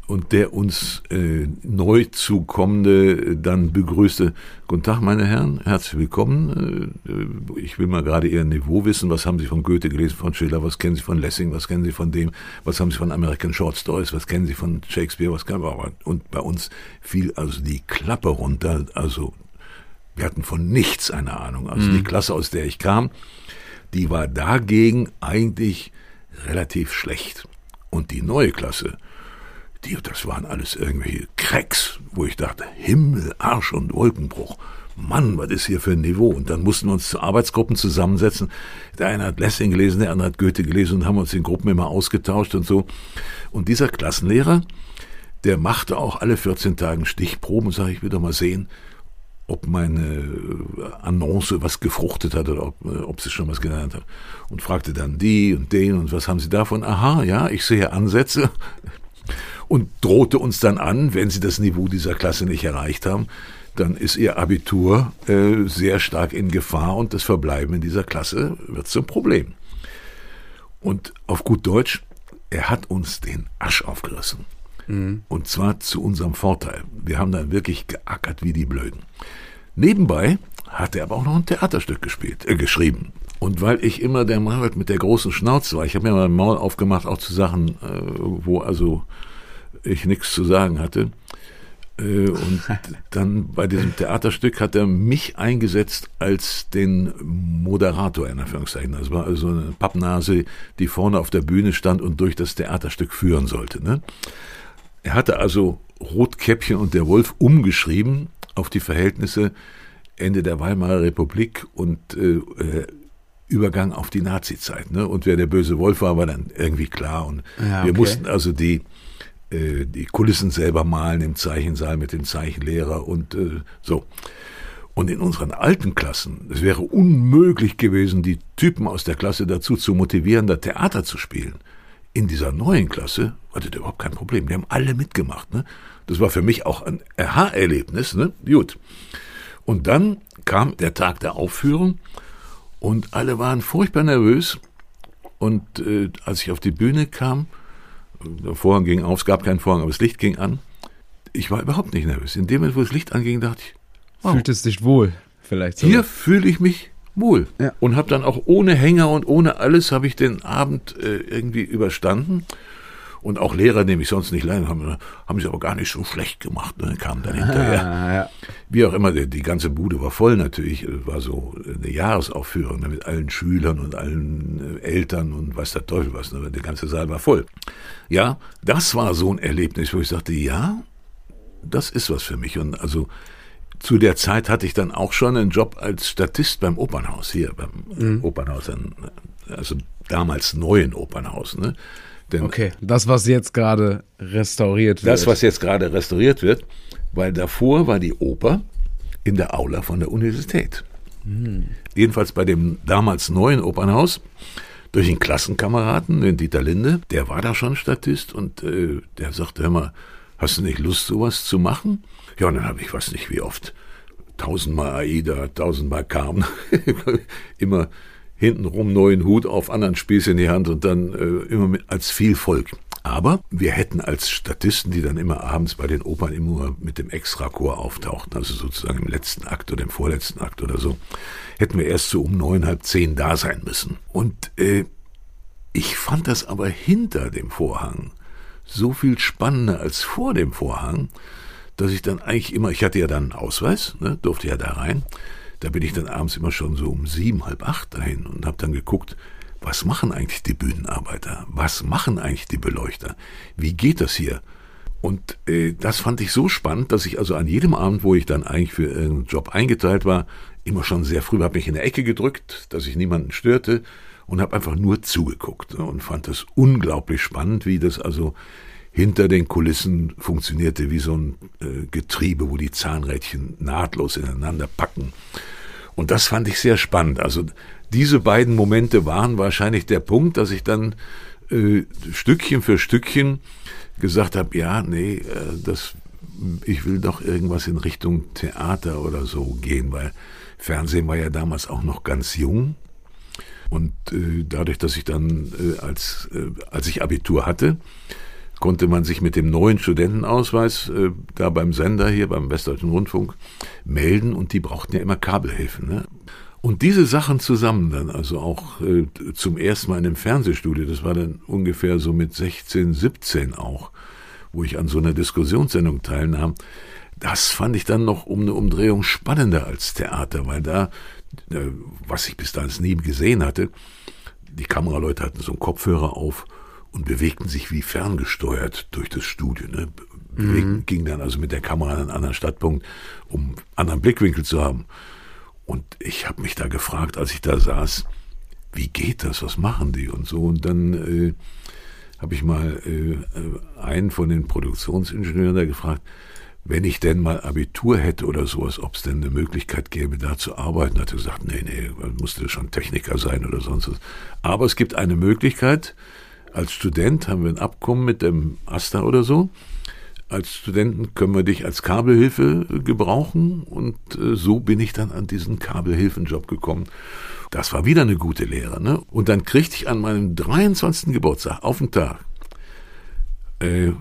und der uns äh, neu zukommende dann begrüßte. Guten Tag, meine Herren, herzlich willkommen. Äh, ich will mal gerade Ihr Niveau wissen. Was haben Sie von Goethe gelesen, von Schiller? Was kennen Sie von Lessing? Was kennen Sie von dem? Was haben Sie von American Short Stories? Was kennen Sie von Shakespeare? Was kann Und bei uns fiel also die Klappe runter. Also wir hatten von nichts eine Ahnung. Also mhm. die Klasse, aus der ich kam, die war dagegen eigentlich relativ schlecht. Und die neue Klasse, die, das waren alles irgendwelche Cracks, wo ich dachte, Himmel, Arsch und Wolkenbruch. Mann, was ist hier für ein Niveau? Und dann mussten wir uns zu Arbeitsgruppen zusammensetzen. Der eine hat Lessing gelesen, der andere hat Goethe gelesen und haben uns in Gruppen immer ausgetauscht und so. Und dieser Klassenlehrer, der machte auch alle 14 Tage Stichproben und sagte, ich doch mal sehen, ob meine Annonce was gefruchtet hat oder ob, äh, ob sie schon was gelernt hat. Und fragte dann die und den und was haben sie davon? Aha, ja, ich sehe Ansätze und drohte uns dann an, wenn sie das Niveau dieser Klasse nicht erreicht haben, dann ist ihr Abitur äh, sehr stark in Gefahr und das Verbleiben in dieser Klasse wird zum Problem. Und auf gut Deutsch, er hat uns den Asch aufgerissen. Mhm. Und zwar zu unserem Vorteil. Wir haben dann wirklich geackert wie die Blöden. Nebenbei hat er aber auch noch ein Theaterstück gespielt, äh, geschrieben. Und weil ich immer der Mann mit der großen Schnauze war, ich habe mir mal Maul aufgemacht, auch zu Sachen, äh, wo also ich nichts zu sagen hatte. Äh, und (laughs) dann bei diesem Theaterstück hat er mich eingesetzt als den Moderator, in Anführungszeichen. Das war also eine Pappnase, die vorne auf der Bühne stand und durch das Theaterstück führen sollte. Ne? Er hatte also Rotkäppchen und der Wolf umgeschrieben auf die Verhältnisse Ende der Weimarer Republik und äh, äh Übergang auf die Nazizeit. Ne? Und wer der böse Wolf war, war dann irgendwie klar. Und ja, okay. wir mussten also die äh, die Kulissen selber malen im Zeichensaal mit dem Zeichenlehrer und äh, so. Und in unseren alten Klassen, es wäre unmöglich gewesen, die Typen aus der Klasse dazu zu motivieren, da Theater zu spielen. In dieser neuen Klasse hatte der überhaupt kein Problem. Die haben alle mitgemacht. Ne? Das war für mich auch ein Aha-Erlebnis. Ne? Gut. Und dann kam der Tag der Aufführung und alle waren furchtbar nervös. Und äh, als ich auf die Bühne kam, der Vorhang ging auf, es gab keinen Vorhang, aber das Licht ging an. Ich war überhaupt nicht nervös. In dem Moment, wo das Licht anging, dachte ich, wow, fühltest dich wohl, vielleicht. Sogar. Hier fühle ich mich wohl ja. und habe dann auch ohne Hänger und ohne alles habe ich den Abend äh, irgendwie überstanden und auch Lehrer, die mich sonst nicht leiden, haben, haben sie aber gar nicht so schlecht gemacht, ne, kamen dann hinterher. Ah, ja. Wie auch immer, die, die, ganze Bude war voll natürlich, war so eine Jahresaufführung ne, mit allen Schülern und allen äh, Eltern und weiß der Teufel was, ne, der ganze Saal war voll. Ja, das war so ein Erlebnis, wo ich sagte, ja, das ist was für mich. Und also zu der Zeit hatte ich dann auch schon einen Job als Statist beim Opernhaus hier, beim mhm. Opernhaus, also damals neuen Opernhaus. Ne? Denn okay, das, was jetzt gerade restauriert wird. Das, was jetzt gerade restauriert wird, weil davor war die Oper in der Aula von der Universität. Hm. Jedenfalls bei dem damals neuen Opernhaus durch einen Klassenkameraden, den Dieter Linde, der war da schon Statist und äh, der sagte immer, hast du nicht Lust, sowas zu machen? Ja, und dann habe ich, weiß nicht wie oft, tausendmal Aida, tausendmal Carmen, (laughs) immer hintenrum neuen Hut auf, anderen Spieß in die Hand und dann äh, immer mit, als viel Volk. Aber wir hätten als Statisten, die dann immer abends bei den Opern immer mit dem Extrachor auftauchten, also sozusagen im letzten Akt oder im vorletzten Akt oder so, hätten wir erst so um neun, halb zehn da sein müssen. Und äh, ich fand das aber hinter dem Vorhang so viel spannender als vor dem Vorhang, dass ich dann eigentlich immer, ich hatte ja dann einen Ausweis, ne, durfte ja da rein, da bin ich dann abends immer schon so um sieben, halb acht dahin und habe dann geguckt, was machen eigentlich die Bühnenarbeiter? Was machen eigentlich die Beleuchter? Wie geht das hier? Und äh, das fand ich so spannend, dass ich also an jedem Abend, wo ich dann eigentlich für einen Job eingeteilt war, immer schon sehr früh habe mich in der Ecke gedrückt, dass ich niemanden störte und habe einfach nur zugeguckt ne, und fand das unglaublich spannend, wie das also hinter den Kulissen funktionierte wie so ein äh, Getriebe, wo die Zahnrädchen nahtlos ineinander packen. Und das fand ich sehr spannend. Also diese beiden Momente waren wahrscheinlich der Punkt, dass ich dann äh, Stückchen für Stückchen gesagt habe, ja, nee, äh, das, ich will doch irgendwas in Richtung Theater oder so gehen, weil Fernsehen war ja damals auch noch ganz jung. Und äh, dadurch, dass ich dann, äh, als, als ich Abitur hatte, konnte man sich mit dem neuen Studentenausweis äh, da beim Sender hier, beim Westdeutschen Rundfunk, melden und die brauchten ja immer Kabelhilfen. Ne? Und diese Sachen zusammen dann, also auch äh, zum ersten Mal in einem Fernsehstudio, das war dann ungefähr so mit 16, 17 auch, wo ich an so einer Diskussionssendung teilnahm, das fand ich dann noch um eine Umdrehung spannender als Theater, weil da, äh, was ich bis dahin nie gesehen hatte, die Kameraleute hatten so einen Kopfhörer auf und bewegten sich wie ferngesteuert durch das Studio. Ne? Mhm. Ging dann also mit der Kamera an einen anderen Stadtpunkt, um einen anderen Blickwinkel zu haben. Und ich habe mich da gefragt, als ich da saß, wie geht das, was machen die und so. Und dann äh, habe ich mal äh, einen von den Produktionsingenieuren da gefragt, wenn ich denn mal Abitur hätte oder sowas, ob es denn eine Möglichkeit gäbe, da zu arbeiten. Hat er gesagt, nee, nee, man musste schon Techniker sein oder sonst was. Aber es gibt eine Möglichkeit, als Student haben wir ein Abkommen mit dem AStA oder so. Als Studenten können wir dich als Kabelhilfe gebrauchen und äh, so bin ich dann an diesen Kabelhilfenjob gekommen. Das war wieder eine gute Lehre. Ne? Und dann kriegte ich an meinem 23. Geburtstag auf den Tag äh,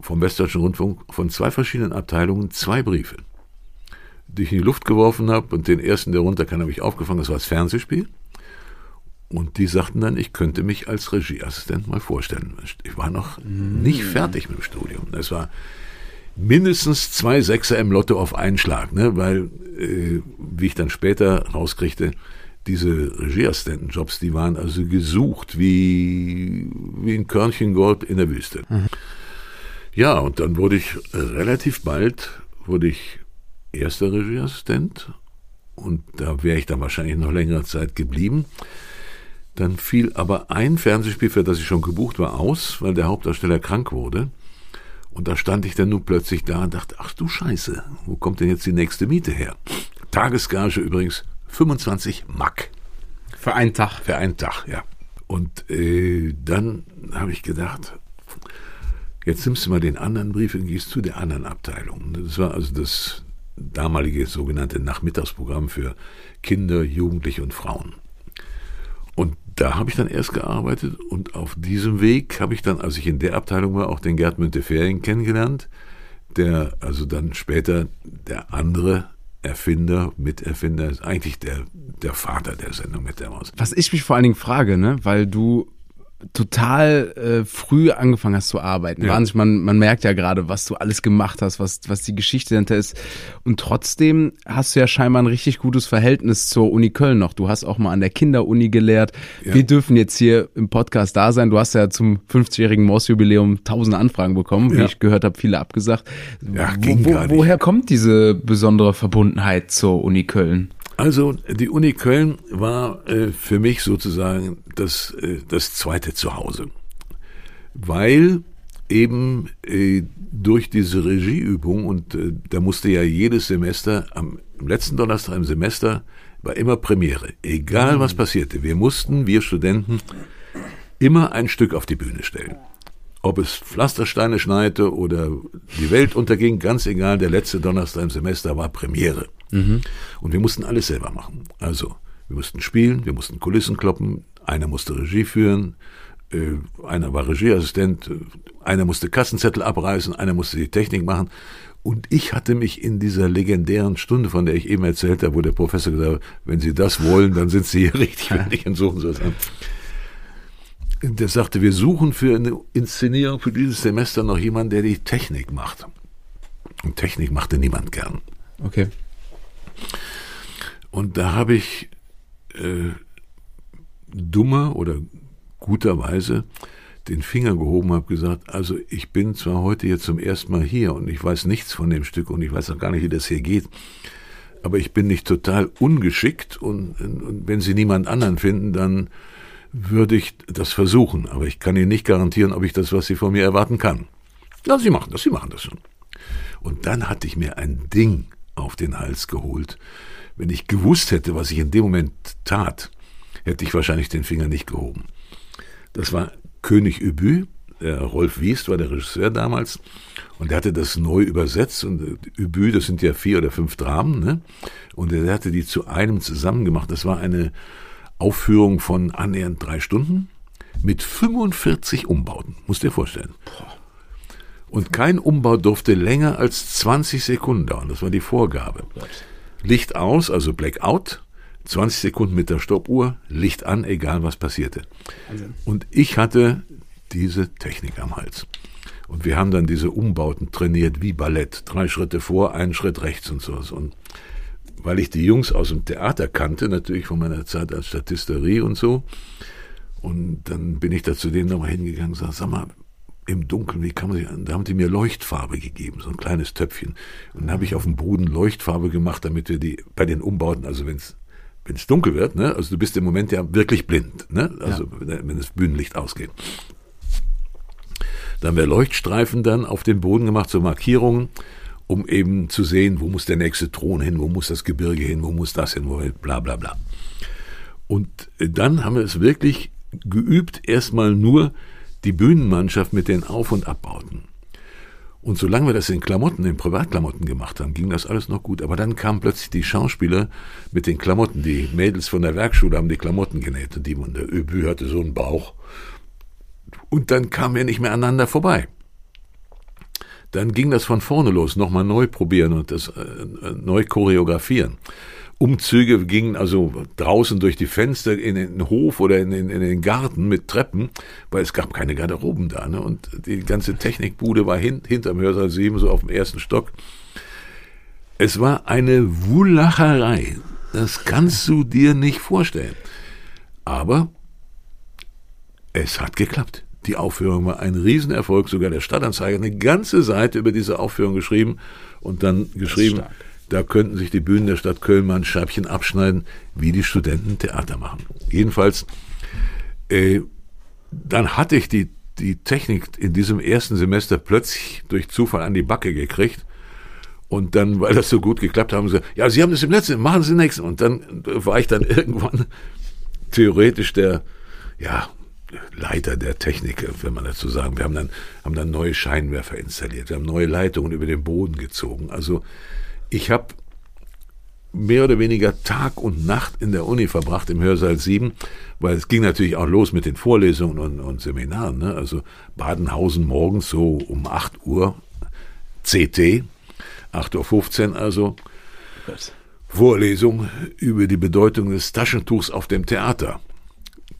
vom Westdeutschen Rundfunk von zwei verschiedenen Abteilungen zwei Briefe, die ich in die Luft geworfen habe und den ersten, der runterkam, habe ich aufgefangen, das war das Fernsehspiel. Und die sagten dann, ich könnte mich als Regieassistent mal vorstellen. Ich war noch nicht fertig mit dem Studium. Das war mindestens zwei Sechser im Lotto auf einen Schlag, ne? weil, äh, wie ich dann später rauskriegte, diese Regieassistentenjobs, die waren also gesucht wie, wie ein Körnchen Gold in der Wüste. Mhm. Ja, und dann wurde ich relativ bald, wurde ich erster Regieassistent und da wäre ich dann wahrscheinlich noch längere Zeit geblieben. Dann fiel aber ein Fernsehspiel, für das ich schon gebucht war, aus, weil der Hauptdarsteller krank wurde. Und da stand ich dann nun plötzlich da und dachte, ach du Scheiße, wo kommt denn jetzt die nächste Miete her? Tagesgage übrigens 25 Mack. Für einen Tag? Für einen Tag, ja. Und äh, dann habe ich gedacht, jetzt nimmst du mal den anderen Brief und gehst zu der anderen Abteilung. Das war also das damalige sogenannte Nachmittagsprogramm für Kinder, Jugendliche und Frauen. Und da habe ich dann erst gearbeitet und auf diesem Weg habe ich dann, als ich in der Abteilung war, auch den Gerd Müntefering kennengelernt, der also dann später der andere Erfinder, Miterfinder ist, eigentlich der, der Vater der Sendung mit der Maus. Was ich mich vor allen Dingen frage, ne, weil du total äh, früh angefangen hast zu arbeiten. Ja. Wahnsinn, man, man merkt ja gerade, was du alles gemacht hast, was, was die Geschichte dahinter ist. Und trotzdem hast du ja scheinbar ein richtig gutes Verhältnis zur Uni Köln noch. Du hast auch mal an der Kinderuni gelehrt. Ja. Wir dürfen jetzt hier im Podcast da sein. Du hast ja zum 50-jährigen Moss-Jubiläum tausende Anfragen bekommen, wie ja. ich gehört habe, viele abgesagt. Ja, ging wo, wo, woher kommt diese besondere Verbundenheit zur Uni Köln? Also die Uni Köln war äh, für mich sozusagen das, äh, das zweite Zuhause, weil eben äh, durch diese Regieübung und äh, da musste ja jedes Semester am letzten Donnerstag im Semester war immer Premiere, egal was passierte. Wir mussten, wir Studenten, immer ein Stück auf die Bühne stellen. Ob es Pflastersteine schneite oder die Welt unterging, ganz egal, der letzte Donnerstag im Semester war Premiere. Mhm. Und wir mussten alles selber machen. Also, wir mussten spielen, wir mussten Kulissen kloppen, einer musste Regie führen, äh, einer war Regieassistent, einer musste Kassenzettel abreißen, einer musste die Technik machen. Und ich hatte mich in dieser legendären Stunde, von der ich eben erzählt habe, wo der Professor gesagt hat, wenn Sie das wollen, dann sind Sie hier (laughs) richtig, wenn ich in so sowas haben. Der sagte, wir suchen für eine Inszenierung für dieses Semester noch jemanden, der die Technik macht. Und Technik machte niemand gern. Okay. Und da habe ich äh, dummer oder guterweise den Finger gehoben, habe gesagt, also ich bin zwar heute jetzt zum ersten Mal hier und ich weiß nichts von dem Stück und ich weiß auch gar nicht, wie das hier geht, aber ich bin nicht total ungeschickt und, und wenn Sie niemand anderen finden, dann würde ich das versuchen, aber ich kann Ihnen nicht garantieren, ob ich das, was Sie von mir erwarten kann. Ja, Sie machen das, Sie machen das schon. Und dann hatte ich mir ein Ding auf den Hals geholt. Wenn ich gewusst hätte, was ich in dem Moment tat, hätte ich wahrscheinlich den Finger nicht gehoben. Das war König Übü, Rolf Wiest war der Regisseur damals und der hatte das neu übersetzt und Übü, das sind ja vier oder fünf Dramen, ne? Und er hatte die zu einem zusammen gemacht. Das war eine Aufführung von annähernd drei Stunden mit 45 Umbauten, musst dir vorstellen. Und kein Umbau durfte länger als 20 Sekunden dauern, das war die Vorgabe. Licht aus, also Blackout, 20 Sekunden mit der Stoppuhr, Licht an, egal was passierte. Und ich hatte diese Technik am Hals. Und wir haben dann diese Umbauten trainiert wie Ballett. Drei Schritte vor, einen Schritt rechts und so. Und weil ich die Jungs aus dem Theater kannte, natürlich von meiner Zeit als Statisterie und so, und dann bin ich da zu denen nochmal hingegangen und sag, sag mal, im Dunkeln, wie kann man sich, da haben die mir Leuchtfarbe gegeben, so ein kleines Töpfchen. Und dann habe ich auf dem Boden Leuchtfarbe gemacht, damit wir die bei den Umbauten, also wenn es wenn es dunkel wird, ne, also du bist im Moment ja wirklich blind, ne, also ja. wenn das Bühnenlicht ausgeht. Da haben wir Leuchtstreifen dann auf den Boden gemacht, so Markierungen, um eben zu sehen, wo muss der nächste Thron hin, wo muss das Gebirge hin, wo muss das hin, wo bla bla bla. Und dann haben wir es wirklich geübt, erstmal nur die Bühnenmannschaft mit den Auf- und Abbauten. Und solange wir das in Klamotten, in Privatklamotten gemacht haben, ging das alles noch gut. Aber dann kamen plötzlich die Schauspieler mit den Klamotten. Die Mädels von der Werkschule haben die Klamotten genäht und die und der Öbü hatte so einen Bauch. Und dann kamen wir nicht mehr aneinander vorbei. Dann ging das von vorne los, nochmal neu probieren und das äh, neu choreografieren. Umzüge gingen also draußen durch die Fenster in den Hof oder in den, in den Garten mit Treppen, weil es gab keine Garderoben da. Ne? Und die ganze Technikbude war hin, hinterm Hörsaal 7, so auf dem ersten Stock. Es war eine Wulacherei. Das kannst du dir nicht vorstellen. Aber es hat geklappt. Die Aufführung war ein Riesenerfolg. Sogar der Stadtanzeiger eine ganze Seite über diese Aufführung geschrieben und dann geschrieben, da könnten sich die Bühnen der Stadt Köln mal ein Scheibchen abschneiden, wie die Studenten Theater machen. Jedenfalls, äh, dann hatte ich die, die Technik in diesem ersten Semester plötzlich durch Zufall an die Backe gekriegt. Und dann, weil das so gut geklappt haben, sie, ja, Sie haben das im letzten, machen Sie nächsten. Und dann war ich dann (laughs) irgendwann theoretisch der, ja, Leiter der Technik, wenn man dazu sagen. Wir haben dann, haben dann neue Scheinwerfer installiert, wir haben neue Leitungen über den Boden gezogen. Also ich habe mehr oder weniger Tag und Nacht in der Uni verbracht im Hörsaal 7, weil es ging natürlich auch los mit den Vorlesungen und, und Seminaren. Ne? Also Badenhausen morgens so um 8 Uhr CT, 8.15 Uhr also. Vorlesung über die Bedeutung des Taschentuchs auf dem Theater.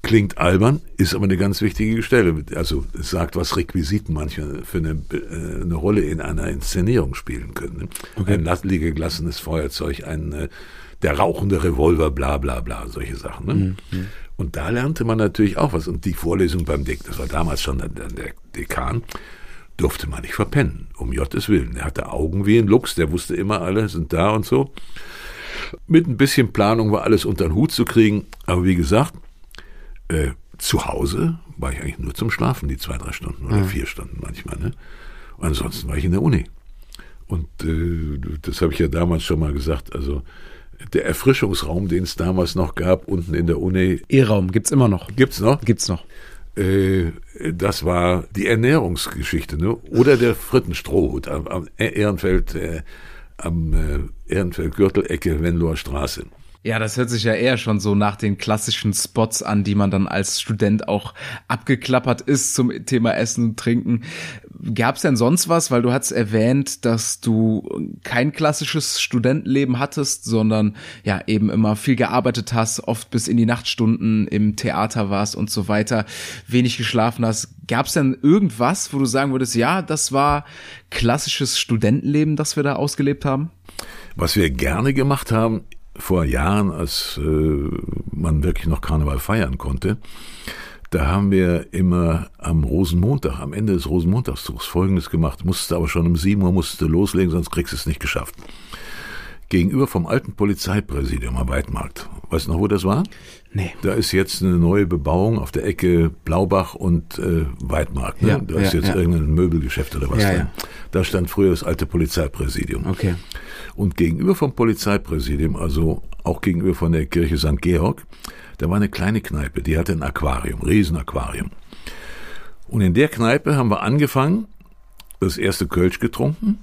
Klingt albern, ist aber eine ganz wichtige Stelle. Also es sagt, was Requisiten manchmal für eine, äh, eine Rolle in einer Inszenierung spielen können. Okay. Ein liegeglassenes Feuerzeug, ein äh, der rauchende Revolver, bla bla bla, solche Sachen. Ne? Mhm. Und da lernte man natürlich auch was. Und die Vorlesung beim Dick, das war damals schon der, der Dekan, durfte man nicht verpennen, um Gottes Willen. Der hatte Augen wie ein Luchs, der wusste immer, alle sind da und so. Mit ein bisschen Planung war alles unter den Hut zu kriegen. Aber wie gesagt, äh, zu Hause war ich eigentlich nur zum Schlafen, die zwei, drei Stunden oder ja. vier Stunden manchmal. Ne? Und ansonsten war ich in der Uni. Und äh, das habe ich ja damals schon mal gesagt. Also der Erfrischungsraum, den es damals noch gab, unten in der Uni. E-Raum gibt's immer noch. Gibt's noch? Gibt's noch. Äh, das war die Ernährungsgeschichte, ne? Oder der Frittenstrohhut am, am Ehrenfeld, äh, am äh, Ehrenfeld-Gürtelecke, Venloer Straße. Ja, das hört sich ja eher schon so nach den klassischen Spots an, die man dann als Student auch abgeklappert ist zum Thema Essen und Trinken. Gab es denn sonst was, weil du hast erwähnt, dass du kein klassisches Studentenleben hattest, sondern ja eben immer viel gearbeitet hast, oft bis in die Nachtstunden im Theater warst und so weiter, wenig geschlafen hast. Gab es denn irgendwas, wo du sagen würdest, ja, das war klassisches Studentenleben, das wir da ausgelebt haben? Was wir gerne gemacht haben, vor Jahren, als äh, man wirklich noch Karneval feiern konnte, da haben wir immer am Rosenmontag, am Ende des Rosenmontagszugs Folgendes gemacht. Musste aber schon um sieben Uhr musste loslegen, sonst kriegst du es nicht geschafft. Gegenüber vom alten Polizeipräsidium am Weidmarkt. Weißt du noch, wo das war? Nee. Da ist jetzt eine neue Bebauung auf der Ecke Blaubach und äh, Weidmarkt. Ne? Ja, da ist ja, jetzt ja. irgendein Möbelgeschäft oder was ja, drin. Da stand früher das alte Polizeipräsidium. Okay. Und gegenüber vom Polizeipräsidium, also auch gegenüber von der Kirche St. Georg, Da war eine kleine Kneipe, die hatte ein Aquarium, Riesenaquarium. Und in der Kneipe haben wir angefangen, das erste Kölsch getrunken,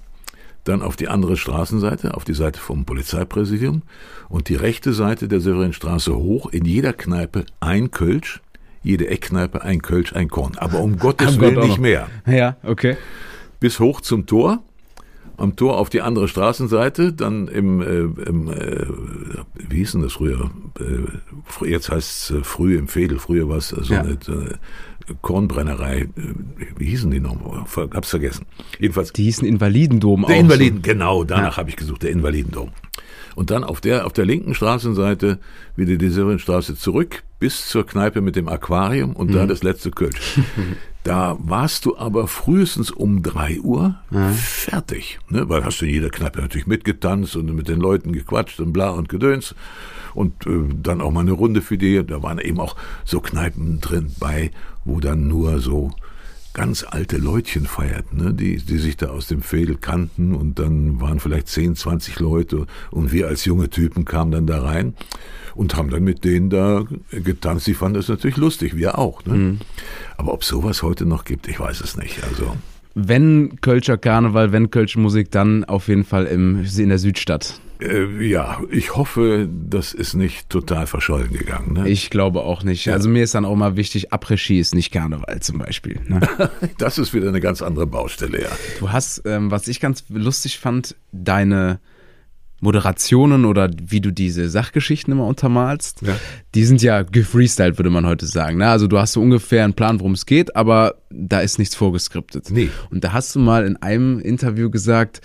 dann auf die andere Straßenseite, auf die Seite vom Polizeipräsidium und die rechte Seite der Severinstraße hoch, in jeder Kneipe ein Kölsch, jede Eckkneipe ein Kölsch, ein Korn. Aber um (laughs) Gottes Am Willen Gott nicht mehr. Ja, okay. Bis hoch zum Tor, am Tor auf die andere Straßenseite, dann im, äh, im äh, wie hieß denn das früher? Äh, jetzt heißt es äh, früh im Fädel, früher war es so Ja. eine äh, Kornbrennerei, äh, wie hießen die noch? Hab's vergessen. Jedenfalls Die hießen Invalidendom der auch. Invaliden, genau, danach habe ich gesucht, der Invalidendom. Und dann auf der, auf der linken Straßenseite wieder die Severinstraße zurück bis zur Kneipe mit dem Aquarium und Mhm. da das letzte Kölsch. (laughs) da warst du aber frühestens um drei Uhr fertig, ne? weil hast du in jeder Kneipe natürlich mitgetanzt und mit den Leuten gequatscht und bla und gedöns und äh, dann auch mal eine Runde für die. Da waren eben auch so Kneipen drin bei, wo dann nur so ganz alte Leutchen feierten, ne? die, die sich da aus dem Fädel kannten und dann waren vielleicht 10, 20 Leute und wir als junge Typen kamen dann da rein und haben dann mit denen da getanzt. Die fanden das natürlich lustig, wir auch. Ne? Aber ob sowas heute noch gibt, ich weiß es nicht. Also Wenn Kölscher Karneval, wenn Kölsche Musik, dann auf jeden Fall im, in der Südstadt. äh, ja, ich hoffe, das ist nicht total verschollen gegangen. Ne? Ich glaube auch nicht. Also mir ist dann auch mal wichtig, Après-Ski ist nicht Karneval zum Beispiel. Ne? (laughs) das ist wieder eine ganz andere Baustelle, ja. Du hast, ähm, was ich ganz lustig fand, deine Moderationen oder wie du diese Sachgeschichten immer untermalst, Ja. die sind ja gefreestylt, würde man heute sagen. Ne? Also du hast so ungefähr einen Plan, worum es geht, aber da ist nichts vorgeskriptet. Nee. Und da hast du mal in einem Interview gesagt,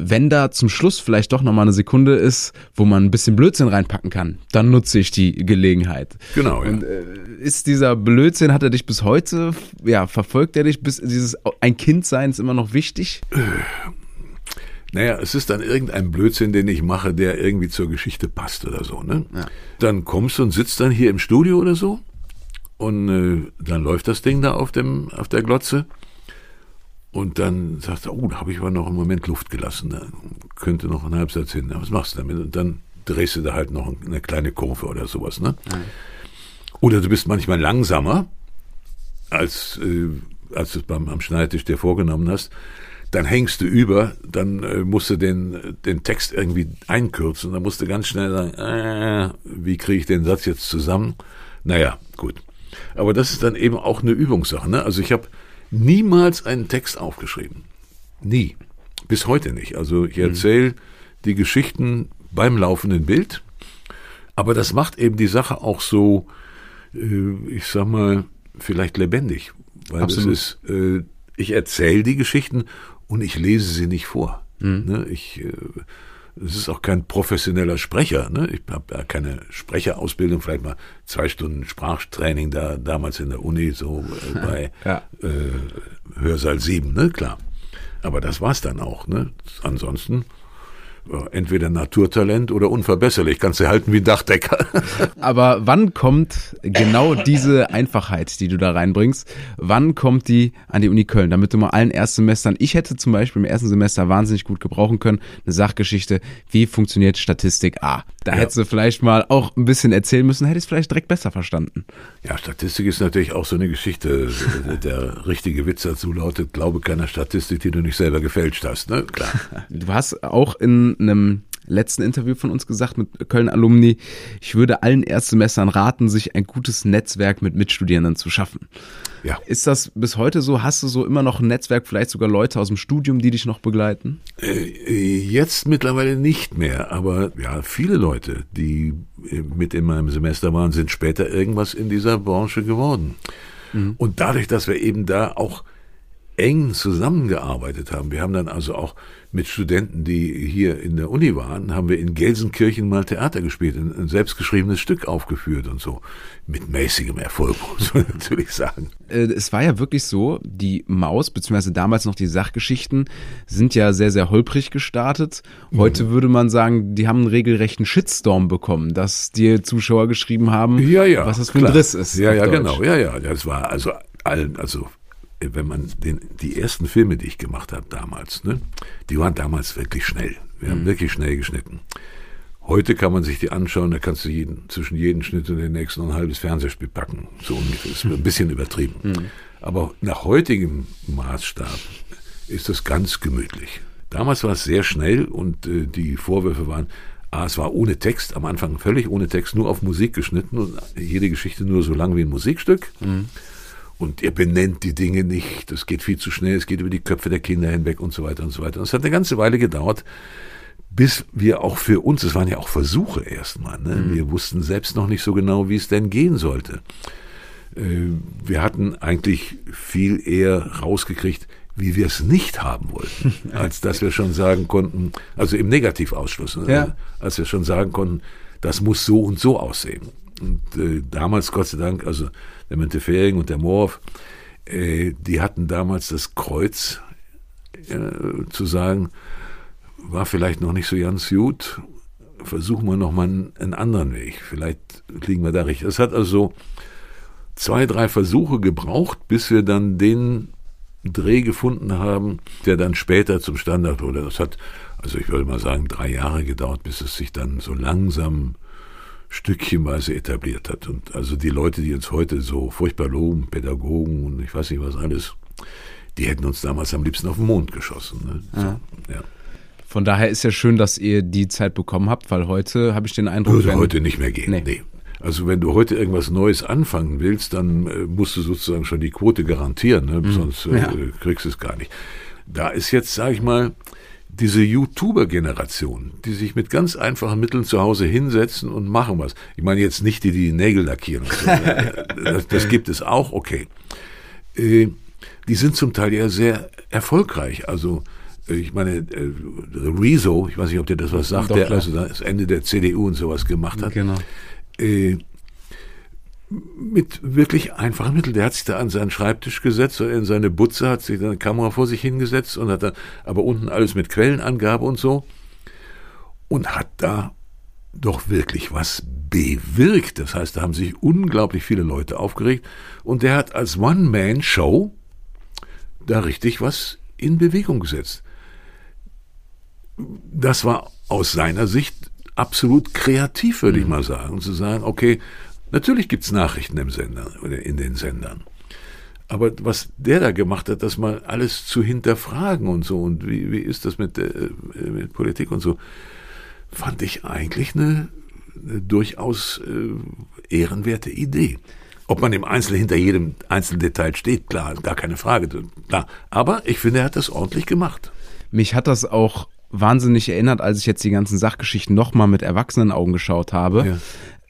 wenn da zum Schluss vielleicht doch nochmal eine Sekunde ist, wo man ein bisschen Blödsinn reinpacken kann, dann nutze ich die Gelegenheit. Genau, ja. Und äh, ist dieser Blödsinn, hat er dich bis heute, ja, verfolgt er dich, bis dieses ein Kind sein ist immer noch wichtig? Naja, es ist dann irgendein Blödsinn, den ich mache, der irgendwie zur Geschichte passt oder so. Ne? Dann kommst du und sitzt dann hier im Studio oder so und äh, dann läuft das Ding da auf, dem, auf der Glotze und dann sagst du, oh, da habe ich aber noch einen Moment Luft gelassen. Da könnte noch ein Halbsatz hin. Ja, was machst du damit? Und dann drehst du da halt noch eine kleine Kurve oder sowas. Ne? Oder du bist manchmal langsamer, als, äh, als du es beim am Schneidtisch dir vorgenommen hast. Dann hängst du über, dann äh, musst du den, den Text irgendwie einkürzen. Dann musst du ganz schnell sagen, äh, wie kriege ich den Satz jetzt zusammen? Naja, gut. Aber das ist dann eben auch eine Übungssache. Ne? Also ich habe niemals einen Text aufgeschrieben. Nie. Bis heute nicht. Also ich erzähle die Geschichten beim laufenden Bild. Aber das macht eben die Sache auch so, äh, ich sag mal, vielleicht lebendig. Weil Absolut. es ist, äh, ich erzähle die Geschichten und ich lese sie nicht vor. Ne? Ich, äh, es ist auch kein professioneller Sprecher. Ne? Ich habe ja keine Sprecherausbildung, vielleicht mal zwei Stunden Sprachtraining da damals in der Uni, so äh, (laughs) bei Ja. äh, Hörsaal 7, ne, klar. Aber das war's dann auch, ne? Ansonsten entweder Naturtalent oder unverbesserlich. Kannst du halten wie ein Dachdecker. (laughs) Aber wann kommt genau diese Einfachheit, die du da reinbringst, wann kommt die an die Uni Köln, damit du mal allen Erstsemestern, ich hätte zum Beispiel im ersten Semester wahnsinnig gut gebrauchen können, eine Sachgeschichte, wie funktioniert Statistik A. Da Ja. hättest du vielleicht mal auch ein bisschen erzählen müssen, hätte ich es vielleicht direkt besser verstanden. Ja, Statistik ist natürlich auch so eine Geschichte. (laughs) Der richtige Witz dazu lautet, glaube keiner Statistik, die du nicht selber gefälscht hast, ne? Klar. Du hast auch in einem letzten Interview von uns gesagt mit Köln-Alumni, ich würde allen Erstsemestern raten, sich ein gutes Netzwerk mit Mitstudierenden zu schaffen. Ja. Ist das bis heute so? Hast du so immer noch ein Netzwerk, vielleicht sogar Leute aus dem Studium, die dich noch begleiten? Äh, Jetzt mittlerweile nicht mehr, aber ja, viele Leute, die äh, mit in meinem Semester waren, sind später irgendwas in dieser Branche geworden. Und dadurch, dass wir eben da auch eng zusammengearbeitet haben, wir haben dann also auch mit Studenten, die hier in der Uni waren, haben wir in Gelsenkirchen mal Theater gespielt, ein, selbstgeschriebenes Stück aufgeführt und so. Mit mäßigem Erfolg, (laughs) muss man natürlich sagen. Äh, Es war ja wirklich so, die Maus, beziehungsweise damals noch die Sachgeschichten, sind ja sehr, sehr holprig gestartet. Heute würde man sagen, die haben einen regelrechten Shitstorm bekommen, dass die Zuschauer geschrieben haben, Ja, ja. was das für ein klar. Driss ist. Ja, ja, Deutsch. genau. Ja, ja. Das war also allen, also wenn man den, die ersten Filme, die ich gemacht habe damals, ne, die waren damals wirklich schnell. Wir Mhm. haben wirklich schnell geschnitten. Heute kann man sich die anschauen, da kannst du jeden, zwischen jedem Schnitt und den nächsten ein halbes Fernsehspiel packen. So ungefähr. Ist ein bisschen übertrieben. Mhm. Aber nach heutigem Maßstab ist das ganz gemütlich. Damals war es sehr schnell und äh, die Vorwürfe waren, ah, es war ohne Text, am Anfang völlig ohne Text, nur auf Musik geschnitten und jede Geschichte nur so lang wie ein Musikstück. Mhm. Und ihr benennt die Dinge nicht, das geht viel zu schnell, es geht über die Köpfe der Kinder hinweg und so weiter und so weiter. Und es hat eine ganze Weile gedauert, bis wir auch für uns, es waren ja auch Versuche erstmal, ne? Mhm. wir wussten selbst noch nicht so genau, wie es denn gehen sollte. Äh, wir hatten eigentlich viel eher rausgekriegt, wie wir es nicht haben wollten, (laughs) als dass wir schon sagen konnten, also im Negativausschluss, ne? ja. als wir schon sagen konnten, das muss so und so aussehen. Und äh, damals, Gott sei Dank, also der Mentefering und der Morf, äh, die hatten damals das Kreuz äh, zu sagen, war vielleicht noch nicht so ganz gut, versuchen wir noch mal einen, einen anderen Weg, vielleicht liegen wir da richtig. Es hat also zwei, drei Versuche gebraucht, bis wir dann den Dreh gefunden haben, der dann später zum Standard wurde. Das hat, also ich würde mal sagen, drei Jahre gedauert, bis es sich dann so langsam stückchenweise etabliert hat. Und also die Leute, die uns heute so furchtbar loben, Pädagogen und ich weiß nicht was alles, die hätten uns damals am liebsten auf den Mond geschossen. Ne? So, ja. ja. Von daher ist ja schön, dass ihr die Zeit bekommen habt, weil heute habe ich den Eindruck, würde heute nicht mehr gehen. Nee. nee. Also wenn du heute irgendwas Neues anfangen willst, dann äh, musst du sozusagen schon die Quote garantieren, ne? Mhm. sonst äh, ja. kriegst du es gar nicht. Da ist jetzt, sag ich mal, diese YouTuber-Generation, die sich mit ganz einfachen Mitteln zu Hause hinsetzen und machen was. Ich meine jetzt nicht die, die Nägel lackieren. (laughs) Das, das, gibt es auch, okay. Äh, die sind zum Teil ja sehr erfolgreich. Also äh, ich meine, äh, Rezo, ich weiß nicht, ob der das was sagt, Doch, der also das Ende der CDU und sowas gemacht hat. Genau äh, mit wirklich einfachen Mitteln. Der hat sich da an seinen Schreibtisch gesetzt, in seine Butze, hat sich eine Kamera vor sich hingesetzt und hat dann aber unten alles mit Quellenangabe und so und hat da doch wirklich was bewirkt. Das heißt, da haben sich unglaublich viele Leute aufgeregt und der hat als One-Man-Show da richtig was in Bewegung gesetzt. Das war aus seiner Sicht absolut kreativ, würde mhm. ich mal sagen, zu sagen, okay, natürlich gibt's Nachrichten im Sender oder in den Sendern. Aber was der da gemacht hat, das mal alles zu hinterfragen und so, und wie, wie ist das mit, äh, mit Politik und so, fand ich eigentlich eine, eine durchaus äh, ehrenwerte Idee. Ob man im Einzelnen hinter jedem Einzeldetail steht, klar, gar keine Frage. Klar. Aber ich finde, er hat das ordentlich gemacht. Mich hat das auch wahnsinnig erinnert, als ich jetzt die ganzen Sachgeschichten nochmal mit Erwachsenenaugen geschaut habe.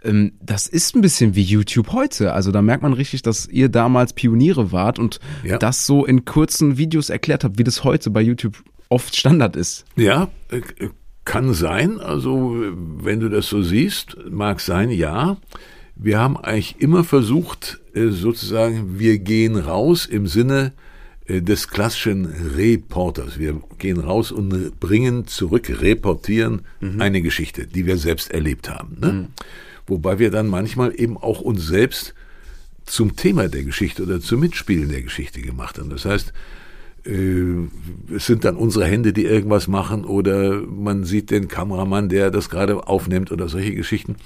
Ähm, das ist ein bisschen wie YouTube heute. Also da merkt man richtig, dass ihr damals Pioniere wart und ja. das so in kurzen Videos erklärt habt, wie das heute bei YouTube oft Standard ist. Ja, äh, kann sein. Also wenn du das so siehst, mag sein, ja. Wir haben eigentlich immer versucht, äh, sozusagen, wir gehen raus im Sinne, äh, des klassischen Reporters. Wir gehen raus und bringen zurück, reportieren mhm. eine Geschichte, die wir selbst erlebt haben. Ne? Mhm. Wobei wir dann manchmal eben auch uns selbst zum Thema der Geschichte oder zum Mitspielen der Geschichte gemacht haben. Das heißt, äh, es sind dann unsere Hände, die irgendwas machen oder man sieht den Kameramann, der das gerade aufnimmt oder solche Geschichten,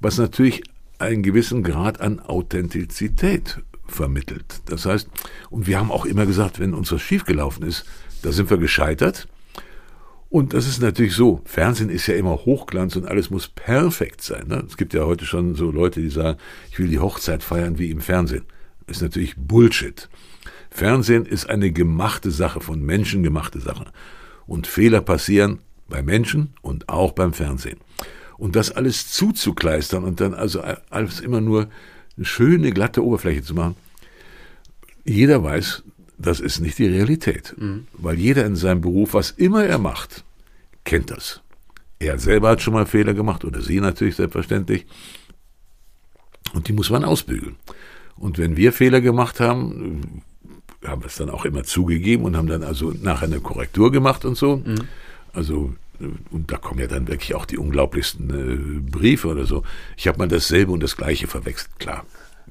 was natürlich einen gewissen Grad an Authentizität vermittelt. Das heißt, und wir haben auch immer gesagt, wenn uns was schiefgelaufen ist, da sind wir gescheitert. Und das ist natürlich so. Fernsehen ist ja immer Hochglanz und alles muss perfekt sein. Ne? Es gibt ja heute schon so Leute, die sagen, ich will die Hochzeit feiern wie im Fernsehen. Das ist natürlich Bullshit. Fernsehen ist eine gemachte Sache, von Menschen gemachte Sache. Und Fehler passieren bei Menschen und auch beim Fernsehen. Und das alles zuzukleistern und dann also alles immer nur eine schöne, glatte Oberfläche zu machen. Jeder weiß, das ist nicht die Realität. Mhm. Weil jeder in seinem Beruf, was immer er macht, kennt das. Er selber hat schon mal Fehler gemacht oder sie natürlich selbstverständlich. Und die muss man ausbügeln. Und wenn wir Fehler gemacht haben, haben wir es dann auch immer zugegeben und haben dann also nachher eine Korrektur gemacht und so. Mhm. Also und da kommen ja dann wirklich auch die unglaublichsten äh, Briefe oder so. Ich habe mal dasselbe und das gleiche verwechselt, klar.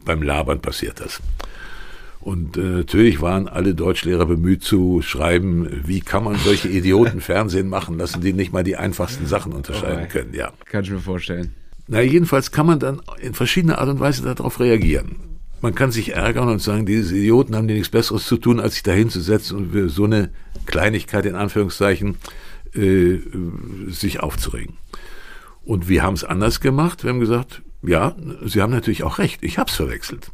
Beim Labern passiert das. Und äh, natürlich waren alle Deutschlehrer bemüht zu schreiben, wie kann man solche (laughs) Idioten Fernsehen machen lassen, die nicht mal die einfachsten Sachen unterscheiden oh können. Ja. Kann ich mir vorstellen. Na, jedenfalls kann man dann in verschiedener Art und Weise darauf reagieren. Man kann sich ärgern und sagen, diese Idioten haben nichts Besseres zu tun, als sich da hinzusetzen und für so eine Kleinigkeit in Anführungszeichen äh, sich aufzuregen. Und wir haben es anders gemacht. Wir haben gesagt, ja, Sie haben natürlich auch recht, ich habe es verwechselt.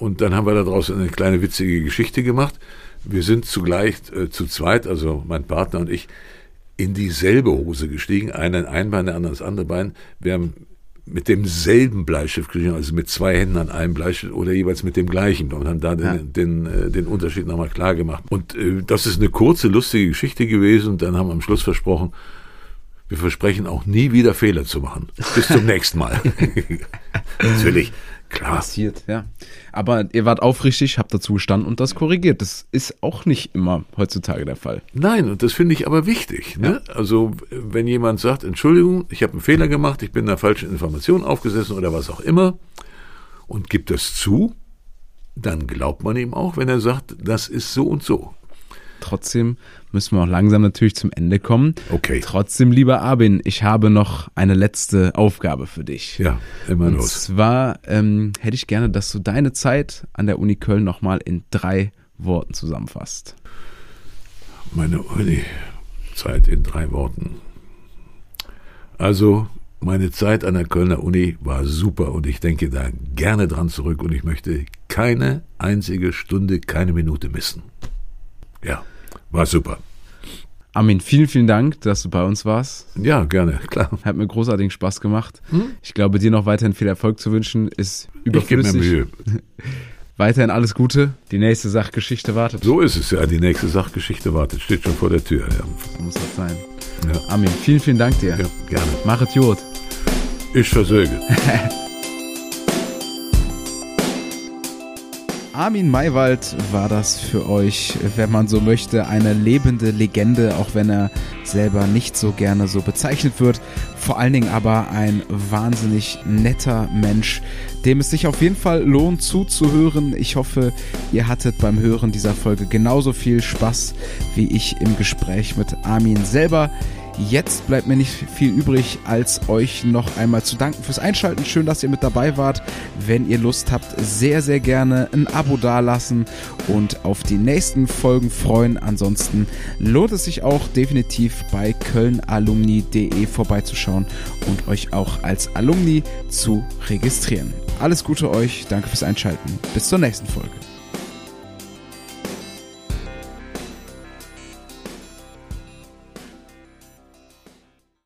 Und dann haben wir daraus eine kleine witzige Geschichte gemacht. Wir sind zugleich äh, zu zweit, also mein Partner und ich, in dieselbe Hose gestiegen, einer in ein Bein, der andere ins andere Bein. Wir haben mit demselben Bleistift geschrieben, also mit zwei Händen an einem Bleistift oder jeweils mit dem gleichen und haben da den, ja. den, äh, den Unterschied nochmal klar gemacht. Und äh, das ist eine kurze, lustige Geschichte gewesen und dann haben wir am Schluss versprochen, wir versprechen auch nie wieder Fehler zu machen. Bis zum (laughs) nächsten Mal. (laughs) Natürlich Klar. passiert, ja. Aber ihr wart aufrichtig, habt dazu gestanden und das korrigiert. Das ist auch nicht immer heutzutage der Fall. Nein, und das finde ich aber wichtig. Ne? Ja. Also, wenn jemand sagt, Entschuldigung, ich habe einen Fehler gemacht, ich bin der falschen Information aufgesessen oder was auch immer und gibt das zu, dann glaubt man ihm auch, wenn er sagt, das ist so und so. Trotzdem müssen wir auch langsam natürlich zum Ende kommen. Okay. Trotzdem, lieber Armin, ich habe noch eine letzte Aufgabe für dich. Ja, immer Und los. Und zwar ähm, hätte ich gerne, dass du deine Zeit an der Uni Köln nochmal in drei Worten zusammenfasst. Meine Uni-Zeit in drei Worten. Also, meine Zeit an der Kölner Uni war super und ich denke da gerne dran zurück und ich möchte keine einzige Stunde, keine Minute missen. Ja, war super. Armin, vielen, vielen Dank, dass du bei uns warst. Ja, gerne, klar. Hat mir großartigen Spaß gemacht. Hm? Ich glaube, dir noch weiterhin viel Erfolg zu wünschen, ist überflüssig. Ich gebe mir Mühe. (laughs) weiterhin alles Gute. Die nächste Sachgeschichte wartet. So ist es ja. Die nächste Sachgeschichte wartet. Steht schon vor der Tür. Ja. So muss das sein. Ja. Armin, vielen, vielen Dank dir. Ja, gerne. Machet Jod. Ich versöge. (laughs) Armin Maywald war das für euch, wenn man so möchte, eine lebende Legende, auch wenn er selber nicht so gerne so bezeichnet wird. Vor allen Dingen aber ein wahnsinnig netter Mensch, dem es sich auf jeden Fall lohnt zuzuhören. Ich hoffe, ihr hattet beim Hören dieser Folge genauso viel Spaß wie ich im Gespräch mit Armin selber. Jetzt bleibt mir nicht viel übrig, als euch noch einmal zu danken fürs Einschalten. Schön, dass ihr mit dabei wart. Wenn ihr Lust habt, sehr, sehr gerne ein Abo dalassen und auf die nächsten Folgen freuen. Ansonsten lohnt es sich auch definitiv bei kölnalumni.de vorbeizuschauen und euch auch als Alumni zu registrieren. Alles Gute euch, danke fürs Einschalten. Bis zur nächsten Folge.